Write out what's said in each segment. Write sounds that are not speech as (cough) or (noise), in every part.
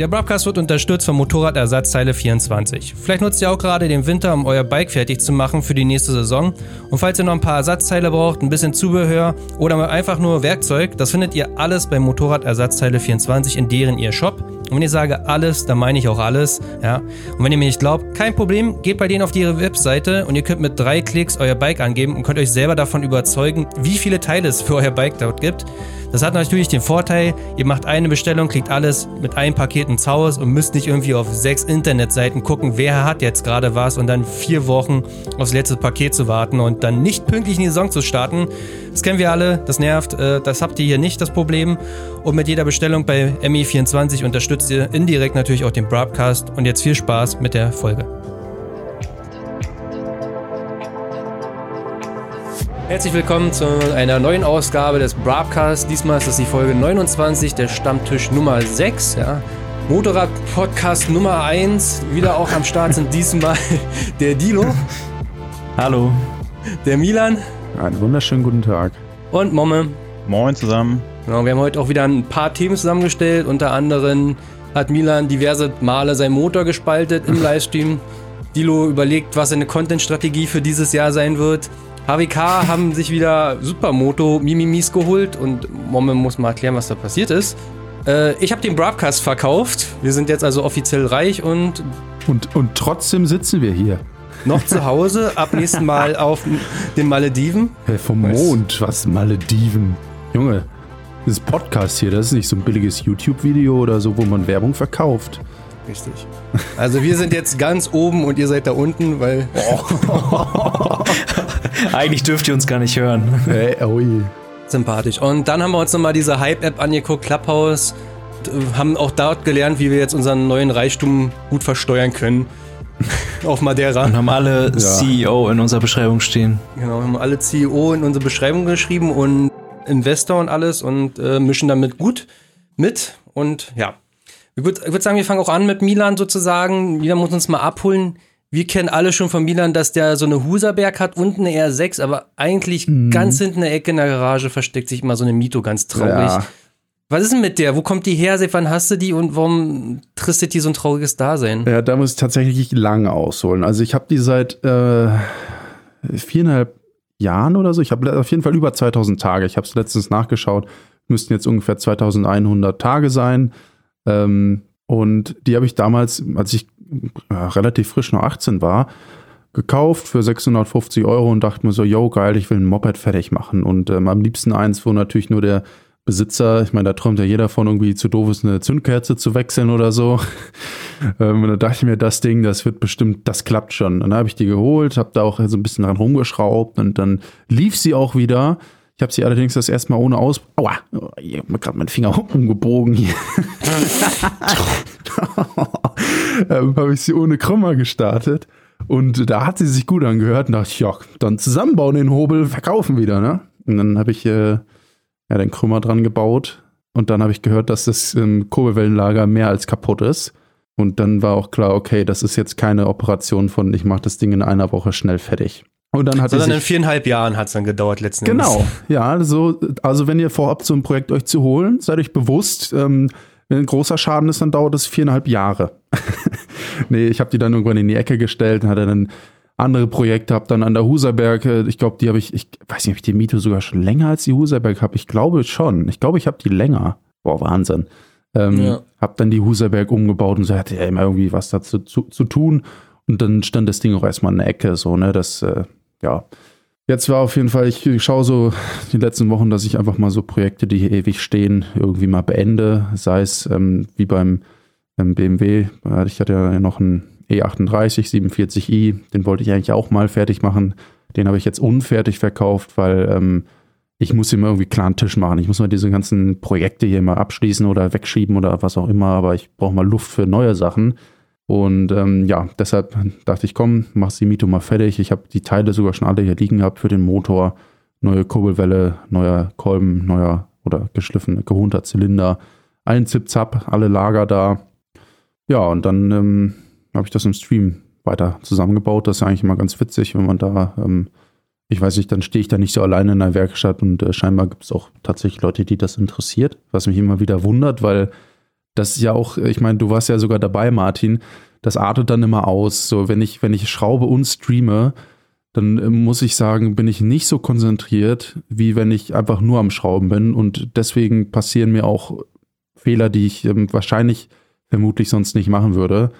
Der Broadcast wird unterstützt von Motorradersatzteile 24. Vielleicht nutzt ihr auch gerade den Winter, um euer Bike fertig zu machen für die nächste Saison. Und falls ihr noch ein paar Ersatzteile braucht, ein bisschen Zubehör oder einfach nur Werkzeug, das findet ihr alles bei Motorradersatzteile 24 in deren ihr Shop. Und wenn ich sage alles, dann meine ich auch alles. Ja. Und wenn ihr mir nicht glaubt, kein Problem, geht bei denen auf ihre Webseite und ihr könnt mit drei Klicks euer Bike angeben und könnt euch selber davon überzeugen, wie viele Teile es für euer Bike dort gibt. Das hat natürlich den Vorteil, ihr macht eine Bestellung, kriegt alles mit einem Paket ins Haus und müsst nicht irgendwie auf sechs Internetseiten gucken, wer hat jetzt gerade was und dann vier Wochen aufs letzte Paket zu warten und dann nicht pünktlich in die Saison zu starten. Das kennen wir alle, das nervt, äh, das habt ihr hier nicht das Problem. Und mit jeder Bestellung bei ME24 unterstützt ihr indirekt natürlich auch den Broadcast und jetzt viel Spaß mit der Folge. Herzlich willkommen zu einer neuen Ausgabe des Broadcasts. Diesmal ist das die Folge 29, der Stammtisch Nummer 6. Ja. Motorrad-Podcast Nummer 1. Wieder auch am Start sind diesmal (laughs) der Dilo. Hallo. Der Milan. Einen wunderschönen guten Tag. Und Momme. Moin zusammen. Genau, wir haben heute auch wieder ein paar Themen zusammengestellt. Unter anderem hat Milan diverse Male sein Motor gespaltet im (laughs) Livestream. Dilo überlegt, was seine Content-Strategie für dieses Jahr sein wird. HWK haben sich wieder Supermoto Mimimis geholt und Momme muss mal erklären, was da passiert ist. Äh, ich habe den Broadcast verkauft. Wir sind jetzt also offiziell reich und. Und, und trotzdem sitzen wir hier. Noch zu Hause, (laughs) ab nächsten Mal auf den Malediven. Hey, vom Mond, was Malediven? Junge, das Podcast hier, das ist nicht so ein billiges YouTube-Video oder so, wo man Werbung verkauft. Richtig. Also wir sind jetzt ganz oben und ihr seid da unten, weil. (laughs) Eigentlich dürft ihr uns gar nicht hören. Hey, ui. Sympathisch. Und dann haben wir uns nochmal diese Hype-App angeguckt, Clubhouse. Haben auch dort gelernt, wie wir jetzt unseren neuen Reichtum gut versteuern können. (laughs) Auf Madeira. Und haben alle ja. CEO in unserer Beschreibung stehen. Genau, haben alle CEO in unsere Beschreibung geschrieben und Investor und alles und äh, mischen damit gut mit. Und ja, ich würde würd sagen, wir fangen auch an mit Milan sozusagen. Milan muss uns mal abholen wir kennen alle schon von Milan, dass der so eine Huserberg hat, unten eine R6, aber eigentlich mhm. ganz hinten in der Ecke in der Garage versteckt sich immer so eine Mito, ganz traurig. Ja. Was ist denn mit der? Wo kommt die her? Seit wann hast du die und warum tristet die so ein trauriges Dasein? Ja, da muss ich tatsächlich lange ausholen. Also ich habe die seit äh, viereinhalb Jahren oder so. Ich habe auf jeden Fall über 2000 Tage. Ich habe es letztens nachgeschaut. Müssten jetzt ungefähr 2100 Tage sein. Ähm, und die habe ich damals, als ich ja, relativ frisch noch 18 war, gekauft für 650 Euro und dachte mir so, yo, geil, ich will ein Moped fertig machen. Und ähm, am liebsten eins, wo natürlich nur der Besitzer, ich meine, da träumt ja jeder von, irgendwie zu doof ist, eine Zündkerze zu wechseln oder so. (laughs) ähm, und da dachte ich mir, das Ding, das wird bestimmt, das klappt schon. Und dann habe ich die geholt, habe da auch so ein bisschen dran rumgeschraubt und dann lief sie auch wieder. Ich habe sie allerdings das erste Mal ohne Aus... Aua, ich habe mir gerade meinen Finger (laughs) umgebogen hier. (laughs) ähm, habe ich sie ohne Krümmer gestartet. Und da hat sie sich gut angehört und dachte ja, dann zusammenbauen den Hobel, verkaufen wieder, ne? Und dann habe ich äh, ja, den Krümmer dran gebaut. Und dann habe ich gehört, dass das ähm, Kurbelwellenlager mehr als kaputt ist. Und dann war auch klar, okay, das ist jetzt keine Operation von, ich mache das Ding in einer Woche schnell fertig. Und dann hat Sondern in viereinhalb Jahren hat es dann gedauert letzten Genau, Endes. ja. Also, also wenn ihr vorhabt, so ein Projekt euch zu holen, seid euch bewusst, ähm, wenn ein großer Schaden ist, dann dauert es viereinhalb Jahre. (laughs) nee, ich habe die dann irgendwann in die Ecke gestellt, hatte dann andere Projekte, habe dann an der Huserberg, äh, ich glaube, die habe ich, ich weiß nicht, ob ich die Miete sogar schon länger als die Huserberg habe. Ich glaube schon. Ich glaube, ich habe die länger. Boah, Wahnsinn. Ähm, ja. Habe dann die Huserberg umgebaut und so hatte ja immer irgendwie was dazu zu, zu tun. Und dann stand das Ding auch erstmal in der Ecke, so, ne, das, äh, ja. Jetzt war auf jeden Fall, ich schaue so die letzten Wochen, dass ich einfach mal so Projekte, die hier ewig stehen, irgendwie mal beende. Sei es ähm, wie beim ähm, BMW. Ich hatte ja noch einen E38 47i, den wollte ich eigentlich auch mal fertig machen. Den habe ich jetzt unfertig verkauft, weil ähm, ich muss immer irgendwie klaren Tisch machen. Ich muss mal diese ganzen Projekte hier mal abschließen oder wegschieben oder was auch immer, aber ich brauche mal Luft für neue Sachen. Und ähm, ja, deshalb dachte ich, komm, mach die Mito mal fertig. Ich habe die Teile sogar schon alle hier liegen gehabt für den Motor. Neue Kurbelwelle, neuer Kolben, neuer oder geschliffener, gehunter Zylinder, ein Zip-Zap, alle Lager da. Ja, und dann ähm, habe ich das im Stream weiter zusammengebaut. Das ist eigentlich immer ganz witzig, wenn man da, ähm, ich weiß nicht, dann stehe ich da nicht so alleine in der Werkstatt und äh, scheinbar gibt es auch tatsächlich Leute, die das interessiert, was mich immer wieder wundert, weil das ja auch, ich meine, du warst ja sogar dabei, Martin, das artet dann immer aus. So, wenn ich, wenn ich schraube und streame, dann äh, muss ich sagen, bin ich nicht so konzentriert, wie wenn ich einfach nur am Schrauben bin. Und deswegen passieren mir auch Fehler, die ich ähm, wahrscheinlich vermutlich sonst nicht machen würde.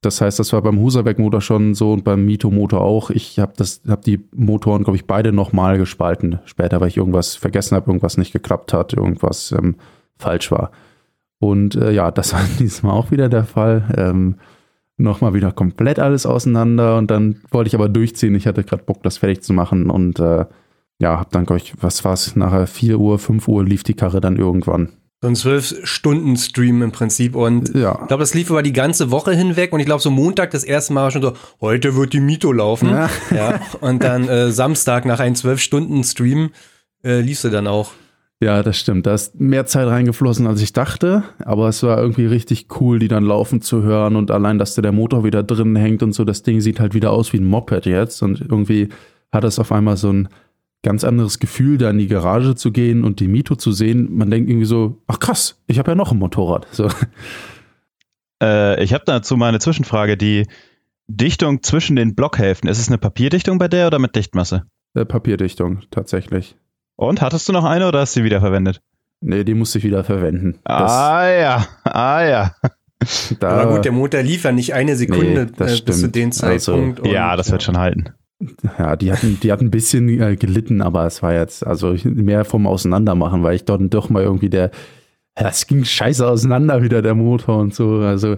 Das heißt, das war beim Husaberg-Motor schon so und beim Mito-Motor auch. Ich habe hab die Motoren, glaube ich, beide nochmal gespalten. Später, weil ich irgendwas vergessen habe, irgendwas nicht geklappt hat, irgendwas ähm, falsch war. Und äh, ja, das (laughs) war diesmal auch wieder der Fall. Ähm, nochmal wieder komplett alles auseinander und dann wollte ich aber durchziehen. Ich hatte gerade Bock, das fertig zu machen und äh, ja, hab dann, glaube ich, was war es, nachher 4 Uhr, 5 Uhr lief die Karre dann irgendwann. So ein 12-Stunden-Stream im Prinzip. Und ja. ich glaube, das lief über die ganze Woche hinweg. Und ich glaube, so Montag das erste Mal war schon so, heute wird die Mito laufen. Ja. ja. Und dann äh, Samstag nach einem 12-Stunden-Stream äh, lief sie dann auch. Ja, das stimmt. Da ist mehr Zeit reingeflossen, als ich dachte. Aber es war irgendwie richtig cool, die dann laufen zu hören. Und allein, dass da der Motor wieder drin hängt und so, das Ding sieht halt wieder aus wie ein Moped jetzt. Und irgendwie hat es auf einmal so ein ganz anderes Gefühl, da in die Garage zu gehen und die Mito zu sehen. Man denkt irgendwie so, ach krass, ich habe ja noch ein Motorrad. So. Äh, ich habe dazu mal eine Zwischenfrage. Die Dichtung zwischen den Blockhälften, ist es eine Papierdichtung bei der oder mit Dichtmasse? Äh, Papierdichtung, tatsächlich. Und hattest du noch eine oder hast du sie wieder verwendet? Nee, die musste ich wieder verwenden. ah ja, ah ja. Da, Aber gut, der Motor lief ja nicht eine Sekunde nee, äh, bis zu dem Zeitpunkt. Also, ja, das ja. wird schon halten. Ja, die hatten, die hatten ein bisschen äh, gelitten, aber es war jetzt also mehr vom Auseinandermachen, weil ich dort doch mal irgendwie der, ja, es ging scheiße auseinander wieder der Motor und so. Also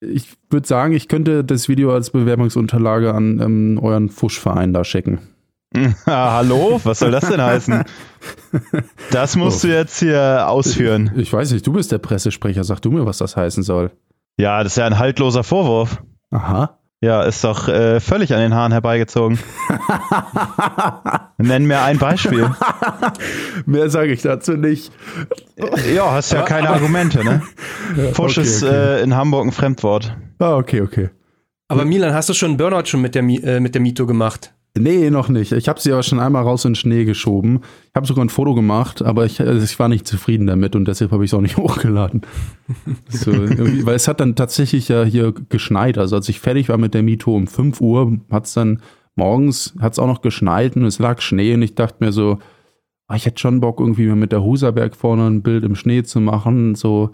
ich würde sagen, ich könnte das Video als Bewerbungsunterlage an ähm, euren Fuschverein da schicken. (laughs) hallo? Was soll das denn heißen? (laughs) Das musst oh. du jetzt hier ausführen. Ich weiß nicht, du bist der Pressesprecher. Sag du mir, was das heißen soll. Ja, das ist ja ein haltloser Vorwurf. Aha. Ja, ist doch äh, völlig an den Haaren herbeigezogen. (laughs) Nenn mir ein Beispiel. (laughs) Mehr sage ich dazu nicht. Ja, hast ja keine Argumente, ne? (laughs) Fusch okay, ist okay. Äh, in Hamburg ein Fremdwort. Ah, okay, okay. Aber Milan, hast du schon einen Burnout schon mit der, äh, mit der Mito gemacht? Nee, noch nicht. Ich habe sie aber schon einmal raus in den Schnee geschoben. Ich habe sogar ein Foto gemacht, aber ich, also ich war nicht zufrieden damit und deshalb habe ich es auch nicht (laughs) hochgeladen. so, weil es hat dann tatsächlich ja hier geschneit. Also als ich fertig war mit der Mito um 5 Uhr, hat es dann morgens, hat es auch noch geschneit und es lag Schnee und ich dachte mir so, ah, ich hätte schon Bock irgendwie mit der Huserberg vorne ein Bild im Schnee zu machen. So,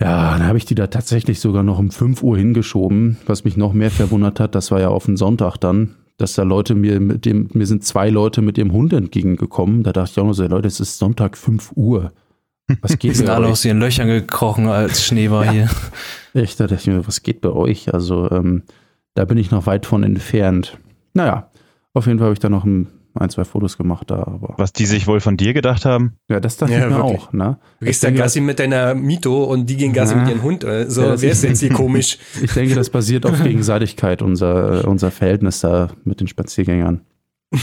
ja, dann habe ich die da tatsächlich sogar noch um 5 Uhr hingeschoben, was mich noch mehr verwundert hat. Das war ja auf den Sonntag dann dass da Leute mir mit dem, mir sind zwei Leute mit ihrem Hund entgegengekommen. Da dachte ich auch nur so, Leute, es ist Sonntag 5 Uhr. Was (laughs) geht Die sind alle euch? aus ihren Löchern gekrochen, als Schnee war ja. hier. Echt, da dachte ich mir, was geht bei euch? Also, ähm, da bin ich noch weit von entfernt. Naja, auf jeden Fall habe ich da noch ein ein, zwei Fotos gemacht da. Aber Was die sich wohl von dir gedacht haben? Ja, das dachte ja, ich mir wirklich. auch. Ne? Du gehst da Gassi mit deiner Mito und die gehen Gassi ja. mit ihrem Hund. So, ja, wer ist jetzt hier komisch? (laughs) Ich denke, das basiert auf Gegenseitigkeit, unser, unser Verhältnis da mit den Spaziergängern. (laughs)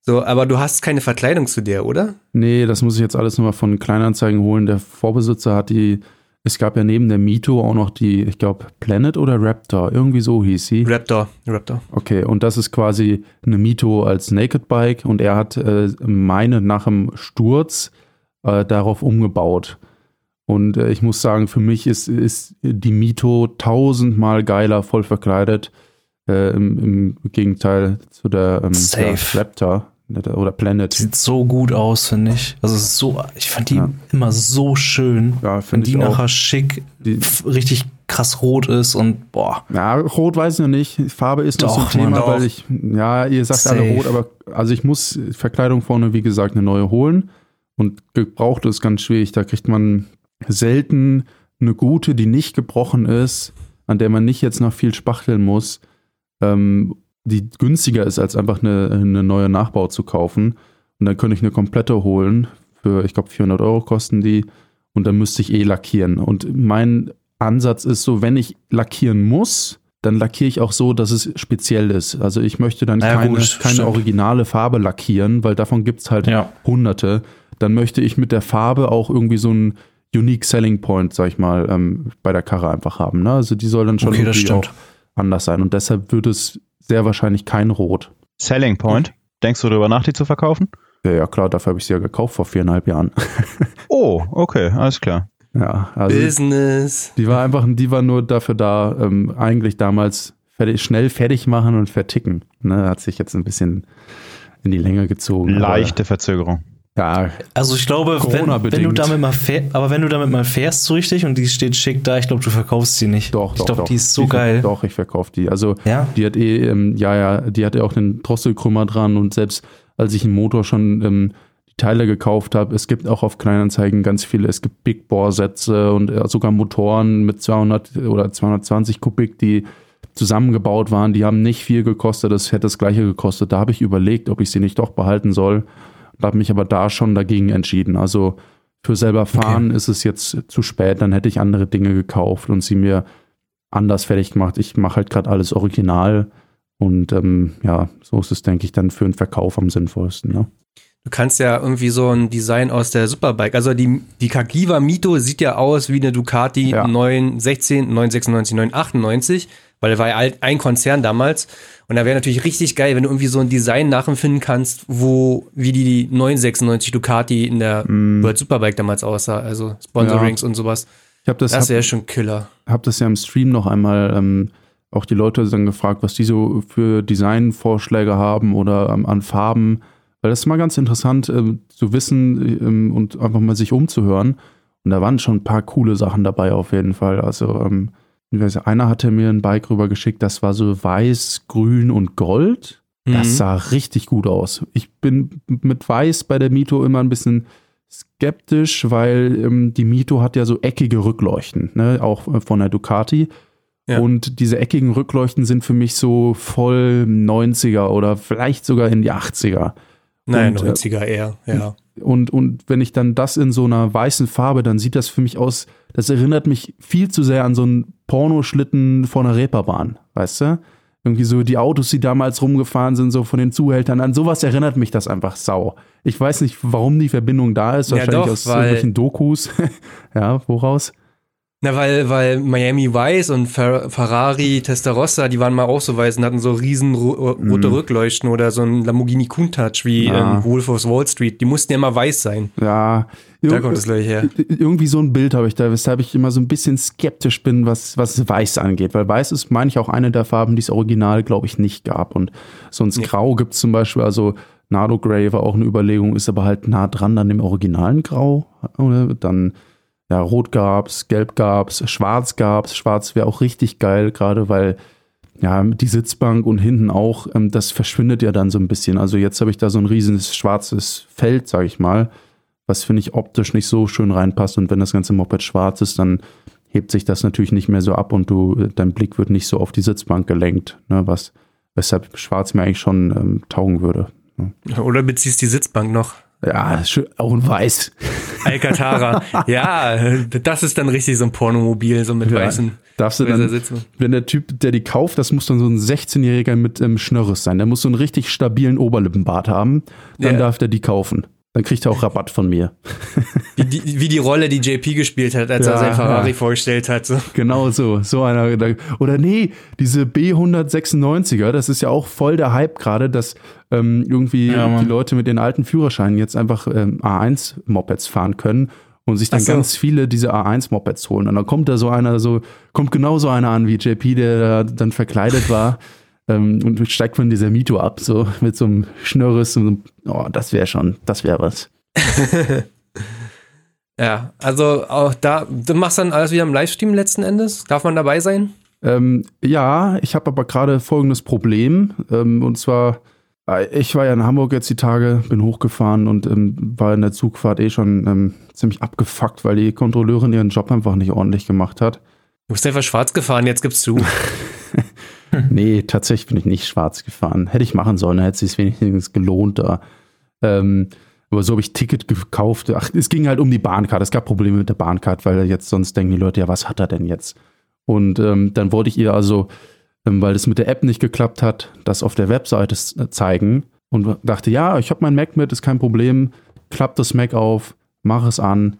So, aber du hast keine Verkleidung zu der, oder? Nee, das muss ich jetzt alles nochmal von Kleinanzeigen holen. Der Vorbesitzer hat die es gab ja neben der Mito auch noch die, ich glaube, Planet oder Raptor, irgendwie so hieß sie. Raptor, Raptor. Okay, und das ist quasi eine Mito als Naked Bike und er hat äh, meine nach dem Sturz äh, darauf umgebaut. Und äh, ich muss sagen, für mich ist, ist die Mito tausendmal geiler voll verkleidet. Äh, im, im, Gegenteil zu der, ähm, der Raptor oder Planet. Sieht so gut aus, finde ich. Also so, ich fand die ja. immer so schön. Ja, Wenn die nachher auch. schick, die, richtig krass rot ist und boah. Ja, rot weiß ich noch nicht. Farbe ist doch, noch so ein Thema, weil ich, ja, ihr sagt Safe. alle rot, aber also ich muss Verkleidung vorne, wie gesagt, eine neue holen. Und gebraucht ist ganz schwierig. Da kriegt man selten eine gute, die nicht gebrochen ist, an der man nicht jetzt noch viel spachteln muss. Ähm, die günstiger ist, als einfach eine, eine neue Nachbau zu kaufen. Und dann könnte ich eine komplette holen. Für, ich glaube, 400 Euro kosten die. Und dann müsste ich eh lackieren. Und mein Ansatz ist so, wenn ich lackieren muss, dann lackiere ich auch so, dass es speziell ist. Also ich möchte dann ja, keine, gut, keine originale Farbe lackieren, weil davon gibt es halt ja. hunderte. Dann möchte ich mit der Farbe auch irgendwie so einen Unique Selling Point, sag ich mal, ähm, bei der Karre einfach haben. Ne? Also die soll dann schon okay, irgendwie auch anders sein. Und deshalb würde es sehr wahrscheinlich kein Rot. Selling Point? Denkst du darüber nach, die zu verkaufen? Ja, ja klar, dafür habe ich sie ja gekauft vor viereinhalb Jahren. (laughs) oh, okay, alles klar. Ja, also Business. Die war einfach, die war nur dafür da, ähm, eigentlich damals fertig, schnell fertig machen und verticken. Ne, hat sich jetzt ein bisschen in die Länge gezogen. Leichte Verzögerung. Ja, also ich glaube, wenn, wenn, du damit mal fährst, aber wenn du damit mal fährst so richtig und die steht schick da, ich glaube, du verkaufst sie nicht. Doch, ich doch, glaube, die ist so die, geil. Doch, ich verkaufe die. Also ja? die hat eh, ähm, ja, ja, die hatte auch den Drosselkrümmer dran und selbst als ich einen Motor schon ähm, die Teile gekauft habe, es gibt auch auf Kleinanzeigen ganz viele, es gibt Big Bore Sätze und äh, sogar Motoren mit 200 oder 220 Kubik, die zusammengebaut waren, die haben nicht viel gekostet, das hätte das gleiche gekostet. Da habe ich überlegt, ob ich sie nicht doch behalten soll habe mich aber da schon dagegen entschieden. Also für selber fahren okay. ist es jetzt zu spät, dann hätte ich andere Dinge gekauft und sie mir anders fertig gemacht. Ich mache halt gerade alles original und ähm, ja, so ist es, denke ich, dann für den Verkauf am sinnvollsten. Ne? Du kannst ja irgendwie so ein Design aus der Superbike, also die, die Kagiva Mito sieht ja aus wie eine Ducati ja. 916, 996, 998, weil er war ja ein Konzern damals. Und da wäre natürlich richtig geil, wenn du irgendwie so ein Design nachempfinden kannst, wo, wie die, die 996 Ducati in der mm. World Superbike damals aussah, also Sponsorings ja. und sowas. Ich hab das, das wäre schon Killer. Hab das ja im Stream noch einmal ähm, auch die Leute dann gefragt, was die so für Designvorschläge haben oder ähm, an Farben. Weil das ist mal ganz interessant ähm, zu wissen ähm, und einfach mal sich umzuhören. Und da waren schon ein paar coole Sachen dabei auf jeden Fall. Also ähm, einer hatte mir ein Bike rüber geschickt, das war so weiß, grün und gold. Das mhm. sah richtig gut aus. Ich bin mit weiß bei der Mito immer ein bisschen skeptisch, weil ähm, die Mito hat ja so eckige Rückleuchten, ne? auch äh, von der Ducati. Ja. Und diese eckigen Rückleuchten sind für mich so voll 90er oder vielleicht sogar in die 80er. Nein, und, 90er äh, eher, ja. Und, und wenn ich dann das in so einer weißen Farbe, dann sieht das für mich aus, das erinnert mich viel zu sehr an so einen Pornoschlitten vor einer Reeperbahn, weißt du? Irgendwie so die Autos, die damals rumgefahren sind, so von den Zuhältern, an sowas erinnert mich das einfach sau. Ich weiß nicht, warum die Verbindung da ist, wahrscheinlich ja doch, aus irgendwelchen Dokus. (laughs) ja, woraus? Na, weil, weil Miami Vice und Fer Ferrari Testarossa, die waren mal auch so weiß und hatten so riesen ro rote mm. Rückleuchten oder so ein Lamborghini Countach wie ja. Wolf of Wall Street. Die mussten ja immer weiß sein. Ja. Da kommt es gleich her. Irgendwie so ein Bild habe ich da, weshalb ich immer so ein bisschen skeptisch bin, was, was Weiß angeht. Weil Weiß ist, meine ich, auch eine der Farben, die es original, glaube ich, nicht gab. Und sonst nee. Grau gibt es zum Beispiel, also Nardo Grey war auch eine Überlegung, ist aber halt nah dran an dem originalen Grau. Oder? Dann ja, rot gab's, gelb gab's, schwarz gab's. Schwarz wäre auch richtig geil, gerade weil ja, die Sitzbank und hinten auch, ähm, das verschwindet ja dann so ein bisschen. Also jetzt habe ich da so ein riesiges schwarzes Feld, sage ich mal, was finde ich optisch nicht so schön reinpasst. Und wenn das ganze Moped schwarz ist, dann hebt sich das natürlich nicht mehr so ab und du, dein Blick wird nicht so auf die Sitzbank gelenkt, ne, was, weshalb schwarz mir eigentlich schon ähm, taugen würde. Ne. Oder beziehst die Sitzbank noch? Ja, auch in weiß. Alcatara. (laughs) ja, das ist dann richtig so ein Pornomobil, so mit ja, weißen. Darfst du dann, wenn der Typ, der die kauft, das muss dann so ein 16-Jähriger mit ähm, Schnörres sein. Der muss so einen richtig stabilen Oberlippenbart haben. Dann ja. darf der die kaufen. Dann kriegt er auch Rabatt von mir. Wie die, wie die Rolle, die JP gespielt hat, als ja, er sein Ferrari ja. vorgestellt hat. So. Genau so. So einer. Oder nee, diese B196er, das ist ja auch voll der Hype gerade, dass ähm, irgendwie ja, die Leute mit den alten Führerscheinen jetzt einfach ähm, A1-Mopeds fahren können und sich dann so. ganz viele diese A1-Mopeds holen. Und dann kommt da so einer, so, kommt genau so einer an wie JP, der dann verkleidet war. Ähm, und steigt von dieser Mito ab, so mit so einem Schnörres. Und so, oh, das wäre schon, das wäre was. (laughs) ja, also auch da, du machst dann alles wieder im Livestream letzten Endes. Darf man dabei sein? Ähm, ja, ich habe aber gerade folgendes Problem. Ähm, und zwar, äh, ich war ja in Hamburg jetzt die Tage, bin hochgefahren und ähm, war in der Zugfahrt eh schon ähm, ziemlich abgefuckt, weil die Kontrolleurin ihren Job einfach nicht ordentlich gemacht hat. Du bist einfach schwarz gefahren, jetzt gibst du. (laughs) (laughs) nee, tatsächlich bin ich nicht schwarz gefahren. Hätte ich machen sollen, hätte es sich wenigstens gelohnt da. Ähm, aber so habe ich Ticket gekauft. Ach, es ging halt um die Bahncard. Es gab Probleme mit der Bahncard, weil jetzt sonst denken die Leute, ja, was hat er denn jetzt? Und ähm, dann wollte ich ihr also, ähm, weil es mit der App nicht geklappt hat, das auf der Webseite äh, zeigen und dachte, ja, ich habe mein Mac mit, ist kein Problem. Klappt das Mac auf, mach es an.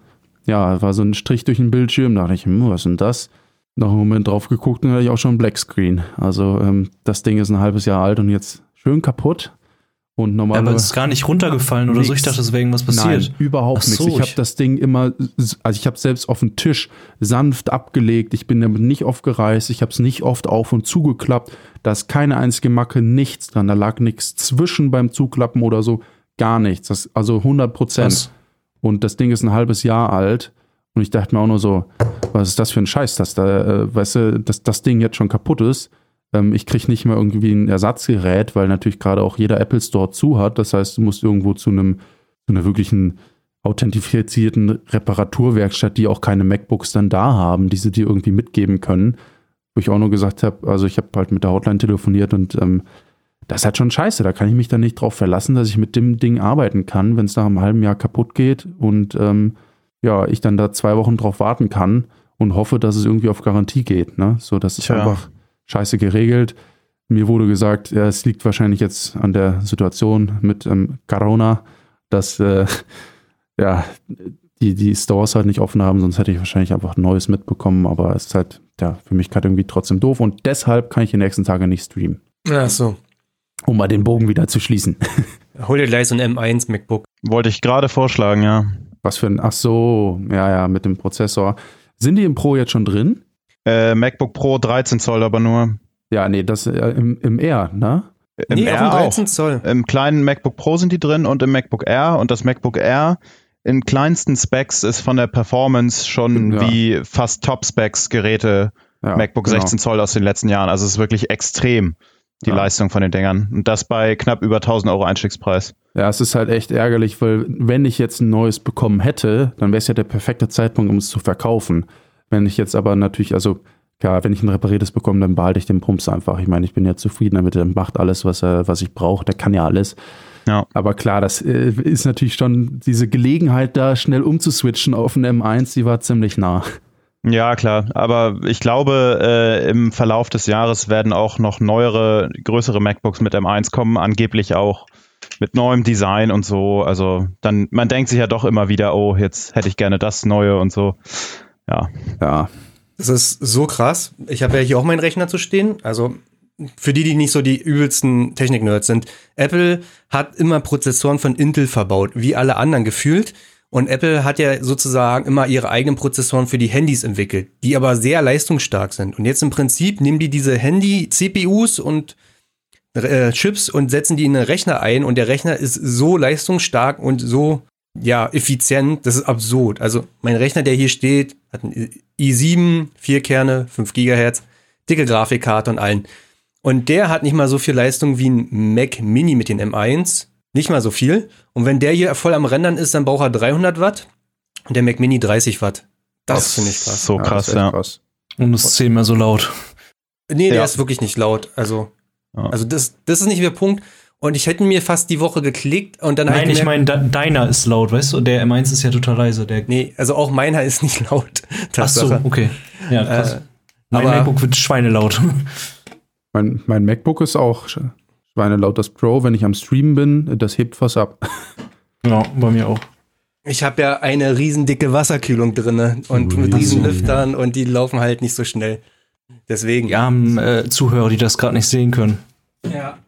Ja, war so ein Strich durch den Bildschirm. Da dachte ich, hm, was ist denn das? Noch einen Moment drauf geguckt und hatte ich auch schon ein Blackscreen. Also ähm, das Ding ist ein halbes Jahr alt und jetzt schön kaputt. Und normalerweise. Aber es ist gar nicht runtergefallen oder nix. so. Ich dachte, es wäre irgendwas passiert. Nein, überhaupt so, nichts. Ich habe das Ding immer, also ich habe selbst auf dem Tisch sanft abgelegt. Ich bin damit nicht oft gereist. Ich habe es nicht oft auf und zugeklappt. Da ist keine einzige Macke, nichts dran. Da lag nichts zwischen beim Zuklappen oder so. Gar nichts. Das, also 100 Prozent. Und das Ding ist ein halbes Jahr alt. Und ich dachte mir auch nur so, was ist das für ein Scheiß, dass da, äh, weißt du, dass das Ding jetzt schon kaputt ist. Ähm, ich kriege nicht mehr irgendwie ein Ersatzgerät, weil natürlich gerade auch jeder Apple Store zu hat. Das heißt, du musst irgendwo zu einem, zu einer wirklichen authentifizierten Reparaturwerkstatt, die auch keine MacBooks dann da haben, die sie dir irgendwie mitgeben können. Wo ich auch nur gesagt habe, also ich habe halt mit der Hotline telefoniert und ähm, das ist halt schon scheiße. Da kann ich mich dann nicht drauf verlassen, dass ich mit dem Ding arbeiten kann, wenn es nach einem halben Jahr kaputt geht und ähm, ja, ich dann da zwei Wochen drauf warten kann und hoffe, dass es irgendwie auf Garantie geht. Ne? So, das ist Tja. einfach scheiße geregelt. Mir wurde gesagt, ja, es liegt wahrscheinlich jetzt an der Situation mit ähm, Corona, dass äh, (laughs) ja, die, die Stores halt nicht offen haben, sonst hätte ich wahrscheinlich einfach Neues mitbekommen, aber es ist halt ja, für mich gerade irgendwie trotzdem doof und deshalb kann ich die nächsten Tage nicht streamen. Ach so. Um mal den Bogen wieder zu schließen. (laughs) Hol dir gleich so ein M1 MacBook. Wollte ich gerade vorschlagen, ja. Was für ein, ach so, ja, ja, mit dem Prozessor. Sind die im Pro jetzt schon drin? Äh, MacBook Pro 13 Zoll aber nur. Ja, nee, das äh, im, im R, ne? Im nee, R 13 auch. Zoll. Im kleinen MacBook Pro sind die drin und im MacBook Air und das MacBook Air in kleinsten Specs ist von der Performance schon ja. wie fast Top-Specs-Geräte ja, MacBook genau. 16 Zoll aus den letzten Jahren. Also es ist wirklich extrem, die ja. Leistung von den Dingern. Und das bei knapp über 1000 Euro Einstiegspreis. Ja, es ist halt echt ärgerlich, weil wenn ich jetzt ein neues bekommen hätte, dann wäre es ja der perfekte Zeitpunkt, um es zu verkaufen. Wenn ich jetzt aber natürlich, also klar, wenn ich ein repariertes bekomme, dann behalte ich den Pumps einfach. Ich meine, ich bin ja zufrieden damit, er macht alles, was er, was ich brauche, der kann ja alles. Ja. Aber klar, das äh, ist natürlich schon diese Gelegenheit, da schnell umzuswitchen auf einen M1, die war ziemlich nah. Ja, klar. Aber ich glaube, äh, im Verlauf des Jahres werden auch noch neuere, größere MacBooks mit M1 kommen, angeblich auch mit neuem Design und so. Also dann, man denkt sich ja doch immer wieder, oh, jetzt hätte ich gerne das Neue und so. Ja. Ja. Das ist so krass. Ich habe ja hier auch meinen Rechner zu stehen. Also für die, die nicht so die übelsten Technik-Nerds sind. Apple hat immer Prozessoren von Intel verbaut, wie alle anderen gefühlt. Und Apple hat ja sozusagen immer ihre eigenen Prozessoren für die Handys entwickelt, die aber sehr leistungsstark sind. Und jetzt im Prinzip nehmen die diese Handy-CPUs und äh, Chips und setzen die in einen Rechner ein und der Rechner ist so leistungsstark und so ja, effizient, das ist absurd. Also mein Rechner, der hier steht, hat ein i7, 4 Kerne, 5 Gigahertz, dicke Grafikkarte und allen. Und der hat nicht mal so viel Leistung wie ein Mac Mini mit den M1. Nicht mal so viel. Und wenn der hier voll am Rendern ist, dann braucht er 300 Watt und der Mac Mini 30 Watt. Das, das finde ich krass. So krass, ja. ja. Krass. Und es ist zehnmal so laut. Nee, der ja. ist wirklich nicht laut. Also, ja. also das, das ist nicht der Punkt. Und ich hätte mir fast die Woche geklickt und dann Nein, ich meine, deiner ist laut, weißt du? Der M1 ist ja total leise. Der nee, also auch meiner ist nicht (laughs) laut. Ach so, okay. Ja, krass. Äh, mein MacBook wird schweinelaut. Mein, mein MacBook ist auch schweinelaut. Das Pro, wenn ich am Streamen bin, das hebt was ab. Ja, bei mir auch. Ich habe ja eine riesendicke Wasserkühlung drinne und mit riesen Lüftern und die laufen halt nicht so schnell. Deswegen. Wir haben äh, Zuhörer, die das gerade nicht sehen können. Ja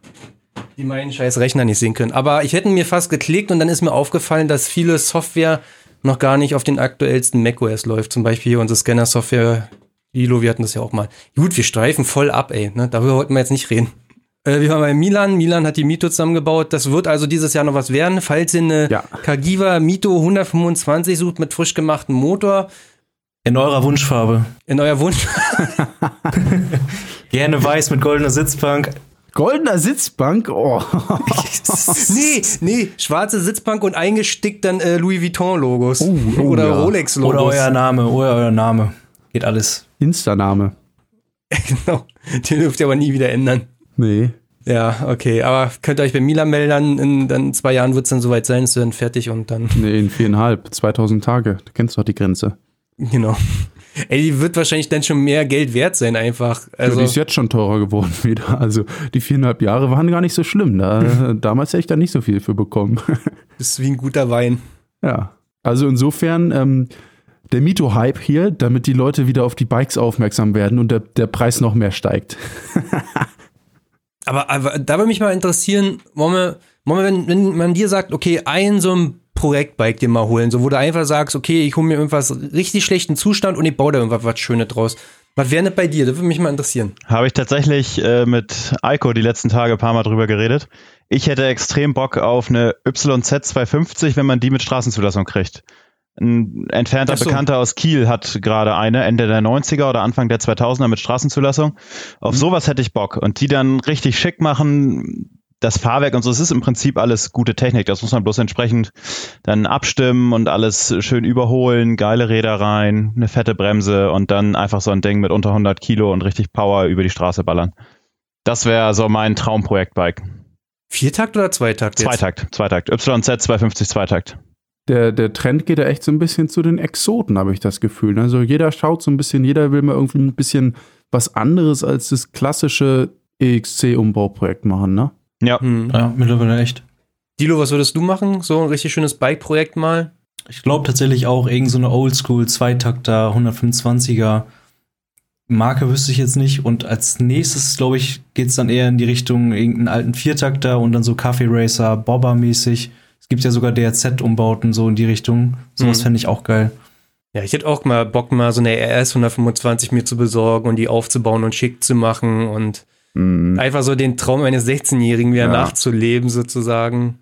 die meinen scheiß Rechner nicht sehen können. Aber ich hätte mir fast geklickt und dann ist mir aufgefallen, dass viele Software noch gar nicht auf den aktuellsten macOS läuft. Zum Beispiel hier unsere Scanner-Software, Lilo, wir hatten das ja auch mal. Gut, wir streifen voll ab, ey. Ne? Darüber wollten wir jetzt nicht reden. Äh, wir waren bei Milan. Milan hat die Mito zusammengebaut. Das wird also dieses Jahr noch was werden. Falls ihr eine ja. Kagiva Mito 125 sucht mit frisch gemachtem Motor. In eurer Wunschfarbe. In eurer Wunsch. (laughs) Gerne weiß mit goldener Sitzbank. Goldener Sitzbank? Oh. (laughs) nee, nee, schwarze Sitzbank und eingestickt dann äh, Louis Vuitton-Logos. Oh, oh, oder ja. Rolex-Logos. Oder euer Name, oder euer Name. Geht alles. Insta-Name. (laughs) genau. Den dürft ihr aber nie wieder ändern. Nee. Ja, okay. Aber könnt ihr euch bei Milan melden, in, dann zwei Jahren wird es dann soweit sein, ist dann fertig und dann. (laughs) Nee, in viereinhalb, 2000 Tage. Du kennst doch die Grenze. Genau. Ey, die wird wahrscheinlich dann schon mehr Geld wert sein, einfach. Also, ja, die ist jetzt schon teurer geworden (laughs) wieder. Also die viereinhalb Jahre waren gar nicht so schlimm. Da, (laughs) damals hätte ich da nicht so viel für bekommen. Das ist wie ein guter Wein. Ja. Also insofern, ähm, der Mito-Hype hier, damit die Leute wieder auf die Bikes aufmerksam werden und der, der Preis noch mehr steigt. Aber, aber da würde mich mal interessieren, wollen wir wenn, wenn man dir sagt, okay, ein so ein Projektbike dir mal holen, so wo du einfach sagst, okay, ich hole mir irgendwas richtig schlechten Zustand und ich baue da irgendwas was Schönes draus. Was wäre das bei dir? Das würde mich mal interessieren. Habe ich tatsächlich äh, mit Eiko die letzten Tage ein paar Mal drüber geredet. Ich hätte extrem Bock auf eine YZ 250, wenn man die mit Straßenzulassung kriegt. Ein entfernter so. Bekannter aus Kiel hat gerade eine, Ende der 90er oder Anfang der 2000er mit Straßenzulassung. Auf mhm. sowas hätte ich Bock. Und die dann richtig schick machen, das Fahrwerk und so, es ist im Prinzip alles gute Technik. Das muss man bloß entsprechend dann abstimmen und alles schön überholen, geile Räder rein, eine fette Bremse und dann einfach so ein Ding mit unter 100 Kilo und richtig Power über die Straße ballern. Das wäre so mein Traumprojektbike. Viertakt oder Zweitakt? Jetzt? Zweitakt, Zweitakt. YZ 250 Zweitakt. Der, der Trend geht ja echt so ein bisschen zu den Exoten, habe ich das Gefühl. Also jeder schaut so ein bisschen, jeder will mal irgendwie ein bisschen was anderes als das klassische EXC-Umbauprojekt machen, ne? Ja. Hm. Ja, mittlerweile echt. Dilo, was würdest du machen? So ein richtig schönes Bike-Projekt mal? Ich glaube tatsächlich auch irgend so eine Oldschool Zweitakter 125er Marke wüsste ich jetzt nicht. Und als nächstes, glaube ich, geht es dann eher in die Richtung irgendeinen alten Viertakter und dann so Kaffee Racer, Bobber-mäßig. Es gibt ja sogar DRZ-Umbauten so in die Richtung. Sowas mhm. fände ich auch geil. Ja, ich hätte auch mal Bock, mal so eine RS 125 mir zu besorgen und die aufzubauen und schick zu machen und Mhm. Einfach so den Traum eines 16-Jährigen wieder ja. nachzuleben, sozusagen.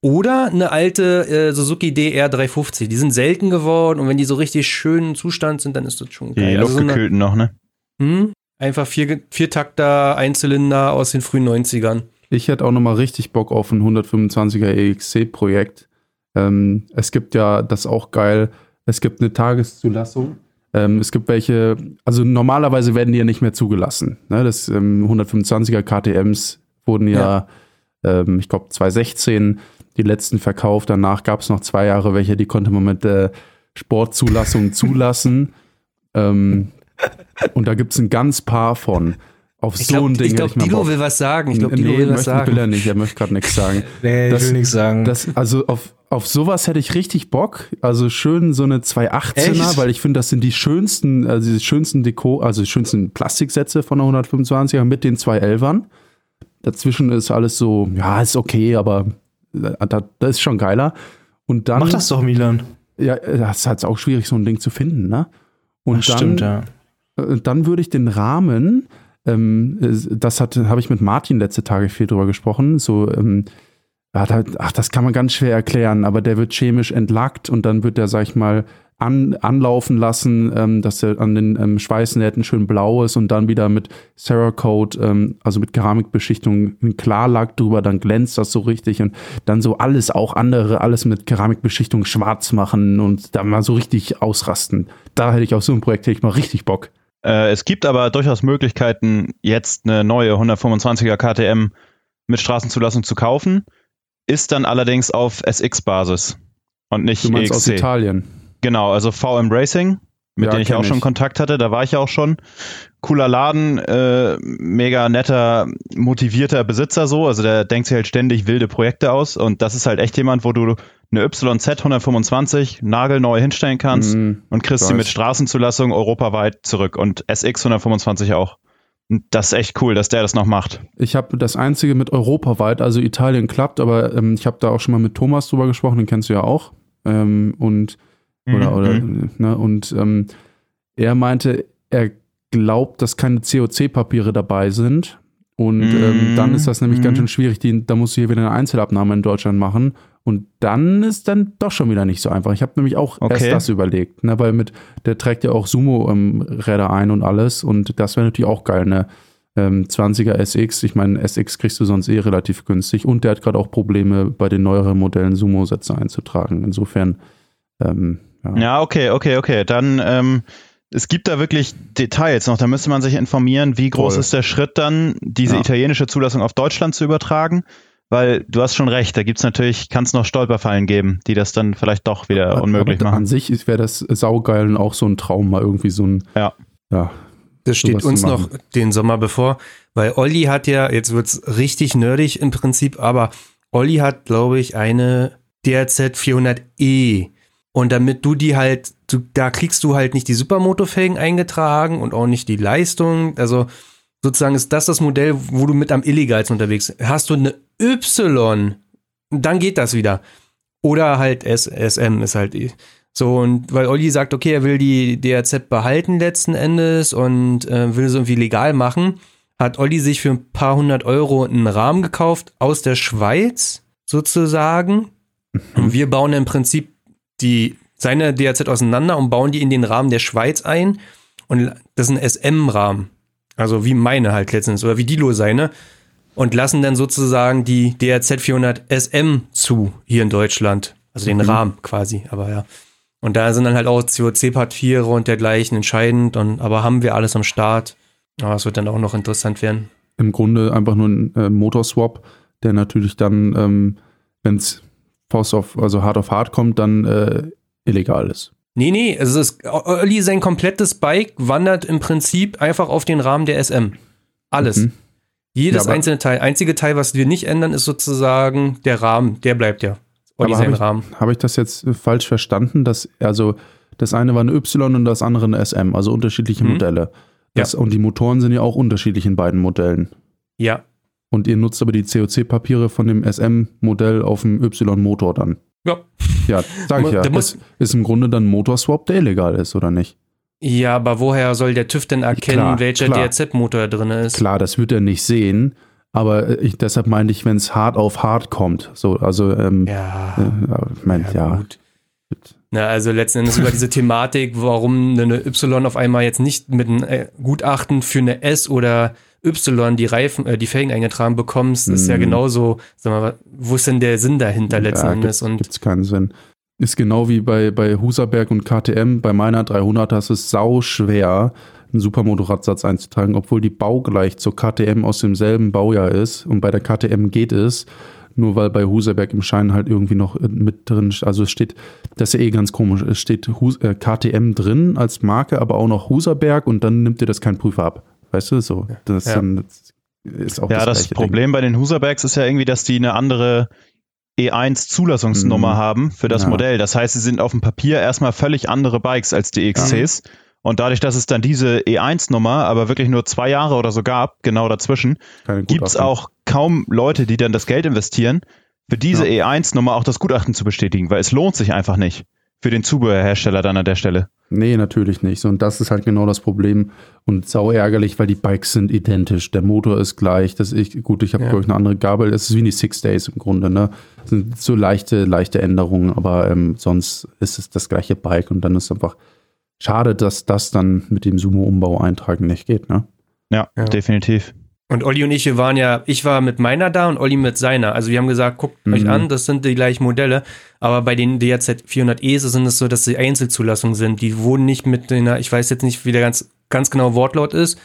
Oder eine alte äh, Suzuki DR 350. Die sind selten geworden und wenn die so richtig schönen Zustand sind, dann ist das schon geil. Die also so noch, ne? Hm? Einfach vier, Viertakter, Einzylinder aus den frühen 90ern. Ich hätte auch nochmal richtig Bock auf ein 125er EXC-Projekt. Ähm, es gibt ja, das ist auch geil, es gibt eine Tageszulassung ähm, es gibt welche, also normalerweise werden die ja nicht mehr zugelassen. Ne? Das ähm, 125er KTMs wurden ja, ja. Ähm, ich glaube, 2016 die letzten verkauft. Danach gab es noch zwei Jahre welche, die konnte man mit äh, Sportzulassung zulassen. (laughs) Ähm, und da gibt es ein ganz paar von. Auf ich so glaub, ein Ding. Ich glaube, Dilo will was sagen. Ich glaube, Dilo nee, will was sagen. will er nicht. Er möchte gerade nichts sagen. (laughs) nee, das, ich will nichts sagen. Das, also auf, auf sowas hätte ich richtig Bock. Also schön so eine 218er, Echt? weil ich finde, das sind die schönsten, also die schönsten Deko, also die schönsten Plastiksätze von der 125er mit den 211ern. Dazwischen ist alles so, ja, ist okay, aber äh, das ist schon geiler. Und dann. Mach das doch, Milan. Ja, das ist halt auch schwierig, so ein Ding zu finden, ne? Und das dann, stimmt, ja. Äh, dann würde ich den Rahmen ähm, das habe ich mit Martin letzte Tage viel drüber gesprochen. So, ähm, ach, das kann man ganz schwer erklären, aber der wird chemisch entlackt und dann wird der, sag ich mal, an, anlaufen lassen, ähm, dass er an den ähm, Schweißnähten schön blau ist und dann wieder mit Cerakote, ähm, also mit Keramikbeschichtung, ein Klarlack drüber, dann glänzt das so richtig und dann so alles, auch andere, alles mit Keramikbeschichtung schwarz machen und da mal so richtig ausrasten. Da hätte ich auf so ein Projekt hätte ich mal richtig Bock. Äh, es gibt aber durchaus Möglichkeiten, jetzt eine neue 125er KTM mit Straßenzulassung zu kaufen, ist dann allerdings auf SX-Basis und nicht du meinst EXC. aus Italien. Genau, also VM Racing, mit ja, denen ich auch schon Kontakt hatte, da war ich ja auch schon. Cooler Laden, äh, mega netter, motivierter Besitzer so, also der denkt sich halt ständig wilde Projekte aus und das ist halt echt jemand, wo du eine YZ 125 nagelneu hinstellen kannst mm, und kriegst sie mit Straßenzulassung europaweit zurück und SX 125 auch. Und das ist echt cool, dass der das noch macht. Ich habe das einzige mit europaweit, also Italien klappt, aber ähm, ich habe da auch schon mal mit Thomas drüber gesprochen, den kennst du ja auch. Ähm, und oder, mhm. oder ne, und ähm, er meinte, er glaubt, dass keine COC-Papiere dabei sind. Und mhm. ähm, dann ist das nämlich mhm. ganz schön schwierig. Die, da musst du hier wieder eine Einzelabnahme in Deutschland machen. Und dann ist dann doch schon wieder nicht so einfach. Ich habe nämlich auch okay. erst das überlegt, ne, weil mit der trägt ja auch Sumo-Räder ähm, ein und alles. Und das wäre natürlich auch geil, ne? Ähm, 20er SX, ich meine, SX kriegst du sonst eh relativ günstig. Und der hat gerade auch Probleme, bei den neueren Modellen Sumo-Sätze einzutragen. Insofern, ähm, ja. ja. okay, okay, okay. Dann, ähm, es gibt da wirklich Details noch. Da müsste man sich informieren, wie groß Voll. ist der Schritt dann, diese ja. italienische Zulassung auf Deutschland zu übertragen weil du hast schon recht, da gibt es natürlich, kann es noch Stolperfallen geben, die das dann vielleicht doch wieder aber, unmöglich aber machen. An sich wäre das saugeil und auch so ein Traum, mal irgendwie so ein. Ja. ja das steht uns noch den Sommer bevor, weil Olli hat ja, jetzt wird es richtig nerdig im Prinzip, aber Olli hat, glaube ich, eine DRZ 400E. Und damit du die halt, du, da kriegst du halt nicht die Supermoto-Felgen eingetragen und auch nicht die Leistung. Also sozusagen ist das das Modell, wo du mit am illegalsten unterwegs bist. Hast du eine Y, dann geht das wieder. Oder halt SM ist halt so, und weil Olli sagt, okay, er will die DRZ behalten letzten Endes und äh, will es irgendwie legal machen, hat Olli sich für ein paar hundert Euro einen Rahmen gekauft aus der Schweiz sozusagen. Mhm. Und wir bauen im Prinzip die, seine DRZ auseinander und bauen die in den Rahmen der Schweiz ein. Und das ist ein SM-Rahmen. Also wie meine halt letztens oder wie Dilo seine. Und lassen dann sozusagen die DRZ 400 SM zu hier in Deutschland. Also den mhm. Rahmen quasi, aber ja. Und da sind dann halt auch COC-Papiere und dergleichen entscheidend. Und, aber haben wir alles am Start. Aber es wird dann auch noch interessant werden. Im Grunde einfach nur ein äh, Motorswap, der natürlich dann, ähm, wenn es Faust auf, also hart auf hart kommt, dann äh, illegal ist. Nee, nee, es ist, Olli, sein komplettes Bike wandert im Prinzip einfach auf den Rahmen der SM. Alles. Mhm. Jedes ja, einzelne Teil. Einzige Teil, was wir nicht ändern, ist sozusagen der Rahmen. Der bleibt ja. Olli sein Rahmen. Habe ich das jetzt falsch verstanden? Dass, also das eine war ein Y und das andere ein SM, also unterschiedliche mhm. Modelle. Das, ja. Und die Motoren sind ja auch unterschiedlich in beiden Modellen. Ja. Und ihr nutzt aber die COC-Papiere von dem SM-Modell auf dem Y-Motor dann. Ja. Ja, sag ich ja. Das ist im Grunde dann ein Motorswap, der illegal ist, oder nicht? Ja, aber woher soll der TÜV denn erkennen, klar, welcher DRZ-Motor drin ist? Klar, das wird er nicht sehen. Aber ich, deshalb meinte ich, wenn es hart auf hart kommt. So, also, ähm, ja, äh, mein, ja, ja. Gut. Na, also letzten Endes über diese Thematik, warum eine Y auf einmal jetzt nicht mit einem äh, Gutachten für eine S oder Y die Reifen, äh, die Felgen eingetragen bekommst, ist ja mhm. genauso, sag mal, wo ist denn der Sinn dahinter letzten ja, Endes? Gibt es keinen Sinn. Ist genau wie bei, bei Huserberg und KTM. Bei meiner 300 ist es sau schwer, einen Supermotorradsatz einzutragen, obwohl die baugleich zur KTM aus demselben Baujahr ist. Und bei der KTM geht es, nur weil bei Huserberg im Schein halt irgendwie noch äh, mit drin, also es steht, das ist ja eh ganz komisch, es steht äh, KTM drin als Marke, aber auch noch Huserberg und dann nimmt dir das kein Prüfer ab. Weißt du, so. Das, ja. dann, das ist auch ja, das, das Problem Ding. bei den Huserbergs ist ja irgendwie, dass die eine andere E1 Zulassungsnummer mhm. haben für das ja. Modell. Das heißt, sie sind auf dem Papier erstmal völlig andere Bikes als die XCs. Ja. Und dadurch, dass es dann diese E1-Nummer aber wirklich nur zwei Jahre oder so gab, genau dazwischen, gibt es auch kaum Leute, die dann das Geld investieren, für diese ja. E1-Nummer auch das Gutachten zu bestätigen, weil es lohnt sich einfach nicht für den Zubehörhersteller dann an der Stelle. Nee, natürlich nicht. Und das ist halt genau das Problem. Und sau ärgerlich, weil die Bikes sind identisch. Der Motor ist gleich. Das ich, gut, ich habe, ja. glaube ich, eine andere Gabel. Es ist wie die Six Days im Grunde. Ne? Das sind so leichte, leichte Änderungen, aber ähm, sonst ist es das gleiche Bike. Und dann ist einfach schade, dass das dann mit dem Sumo-Umbau eintragen nicht geht. Ne? Ja, ja, definitiv. Und Olli und ich, wir waren ja, ich war mit meiner da und Olli mit seiner. Also wir haben gesagt, guckt mhm. euch an, das sind die gleichen Modelle. Aber bei den DRZ 400E sind es so, dass sie Einzelzulassungen sind. Die wurden nicht mit einer, ich weiß jetzt nicht, wie der ganz, ganz genau Wortlaut ist.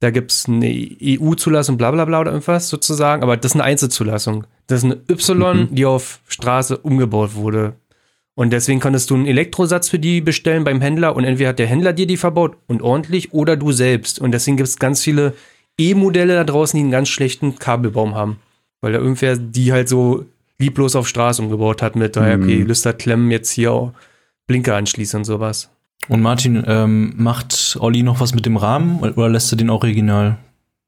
Da gibt es eine EU-Zulassung, bla bla bla oder irgendwas sozusagen. Aber das ist eine Einzelzulassung. Das ist eine Y, mhm. die auf Straße umgebaut wurde. Und deswegen konntest du einen Elektrosatz für die bestellen beim Händler und entweder hat der Händler dir die verbaut und ordentlich oder du selbst. Und deswegen gibt es ganz viele E-Modelle da draußen, die einen ganz schlechten Kabelbaum haben. Weil da irgendwer die halt so lieblos auf Straße umgebaut hat mit, mhm. okay, Lüster klemmen jetzt hier Blinker anschließen und sowas. Und Martin, ähm, macht Olli noch was mit dem Rahmen oder lässt er den Original,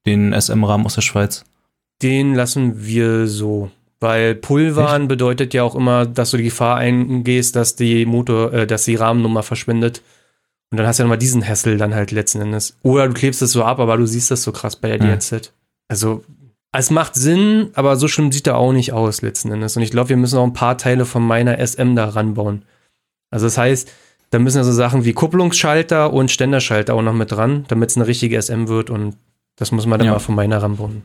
den SM-Rahmen aus der Schweiz? Den lassen wir so. Weil Pulvern Echt? bedeutet ja auch immer, dass du die Gefahr eingehst, dass die Motor, äh, dass die Rahmennummer verschwindet. Und dann hast du ja nochmal diesen Hassel dann halt letzten Endes. Oder du klebst es so ab, aber du siehst das so krass bei der ja. DZ. Also, es macht Sinn, aber so schlimm sieht er auch nicht aus letzten Endes. Und ich glaube, wir müssen auch ein paar Teile von meiner SM da ranbauen. Also das heißt, da müssen ja so Sachen wie Kupplungsschalter und Ständerschalter auch noch mit dran, damit es eine richtige SM wird. Und das muss man dann ja. mal von meiner ranbauen.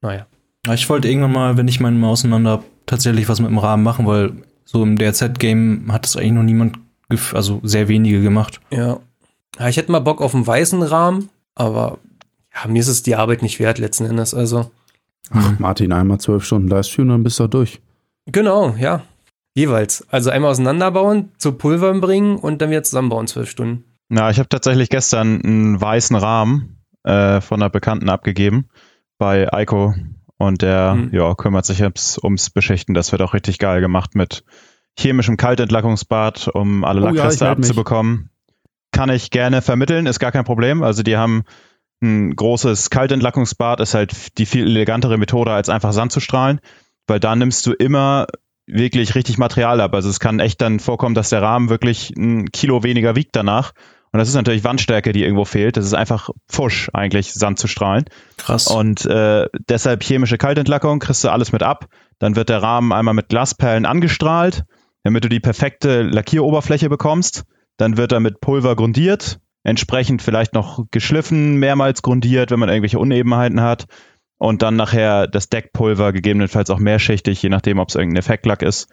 Naja. Ich wollte irgendwann mal, wenn ich meinen auseinander habe, tatsächlich was mit dem Rahmen machen, weil so im DRZ-Game hat das eigentlich noch niemand, also sehr wenige gemacht. Ja. Ja, ich hätte mal Bock auf einen weißen Rahmen, aber ja, mir ist es die Arbeit nicht wert letzten Endes. Also. Ach, Martin, einmal zwölf Stunden Livestream, dann bist du durch. Genau, ja. Jeweils. Also einmal auseinanderbauen, zu Pulvern bringen und dann wieder zusammenbauen, zwölf Stunden. Na, ich habe tatsächlich gestern einen weißen Rahmen äh, von einer Bekannten abgegeben bei Eiko. Und der mhm. ja, kümmert sich ums, ums Beschichten. Das wird auch richtig geil gemacht mit chemischem Kaltentlackungsbad, um alle oh, Lackreste ja, abzubekommen kann ich gerne vermitteln, ist gar kein Problem. Also die haben ein großes Kaltentlackungsbad ist halt die viel elegantere Methode, als einfach Sand zu strahlen, weil da nimmst du immer wirklich richtig Material ab. Also es kann echt dann vorkommen, dass der Rahmen wirklich ein Kilo weniger wiegt danach. Und das ist natürlich Wandstärke, die irgendwo fehlt. Das ist einfach Fusch, eigentlich Sand zu strahlen. Krass. Und äh, deshalb chemische Kaltentlackung, kriegst du alles mit ab. Dann wird der Rahmen einmal mit Glasperlen angestrahlt, damit du die perfekte Lackieroberfläche bekommst. Dann wird er mit Pulver grundiert, entsprechend vielleicht noch geschliffen, mehrmals grundiert, wenn man irgendwelche Unebenheiten hat. Und dann nachher das Deckpulver, gegebenenfalls auch mehrschichtig, je nachdem, ob es irgendein Effektlack ist.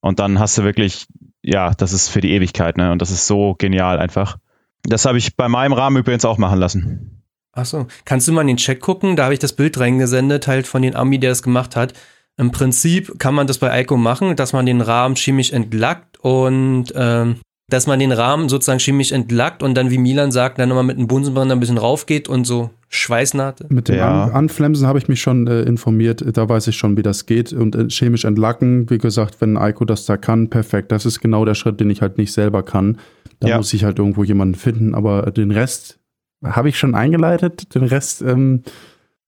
Und dann hast du wirklich, ja, das ist für die Ewigkeit, ne? Und das ist so genial einfach. Das habe ich bei meinem Rahmen übrigens auch machen lassen. Achso, kannst du mal in den Chat gucken? Da habe ich das Bild reingesendet, halt von den Ami, der das gemacht hat. Im Prinzip kann man das bei Eiko machen, dass man den Rahmen chemisch entlackt und ähm, dass man den Rahmen sozusagen chemisch entlackt und dann, wie Milan sagt, dann nochmal mit einem Bunsenbrenner ein bisschen raufgeht und so Schweißnaht. Mit dem ja. An Anflemsen habe ich mich schon äh, informiert, da weiß ich schon, wie das geht. Und äh, chemisch entlacken, wie gesagt, wenn Eiko das da kann, perfekt. Das ist genau der Schritt, den ich halt nicht selber kann. Da ja. muss ich halt irgendwo jemanden finden, aber den Rest habe ich schon eingeleitet. Den Rest ähm,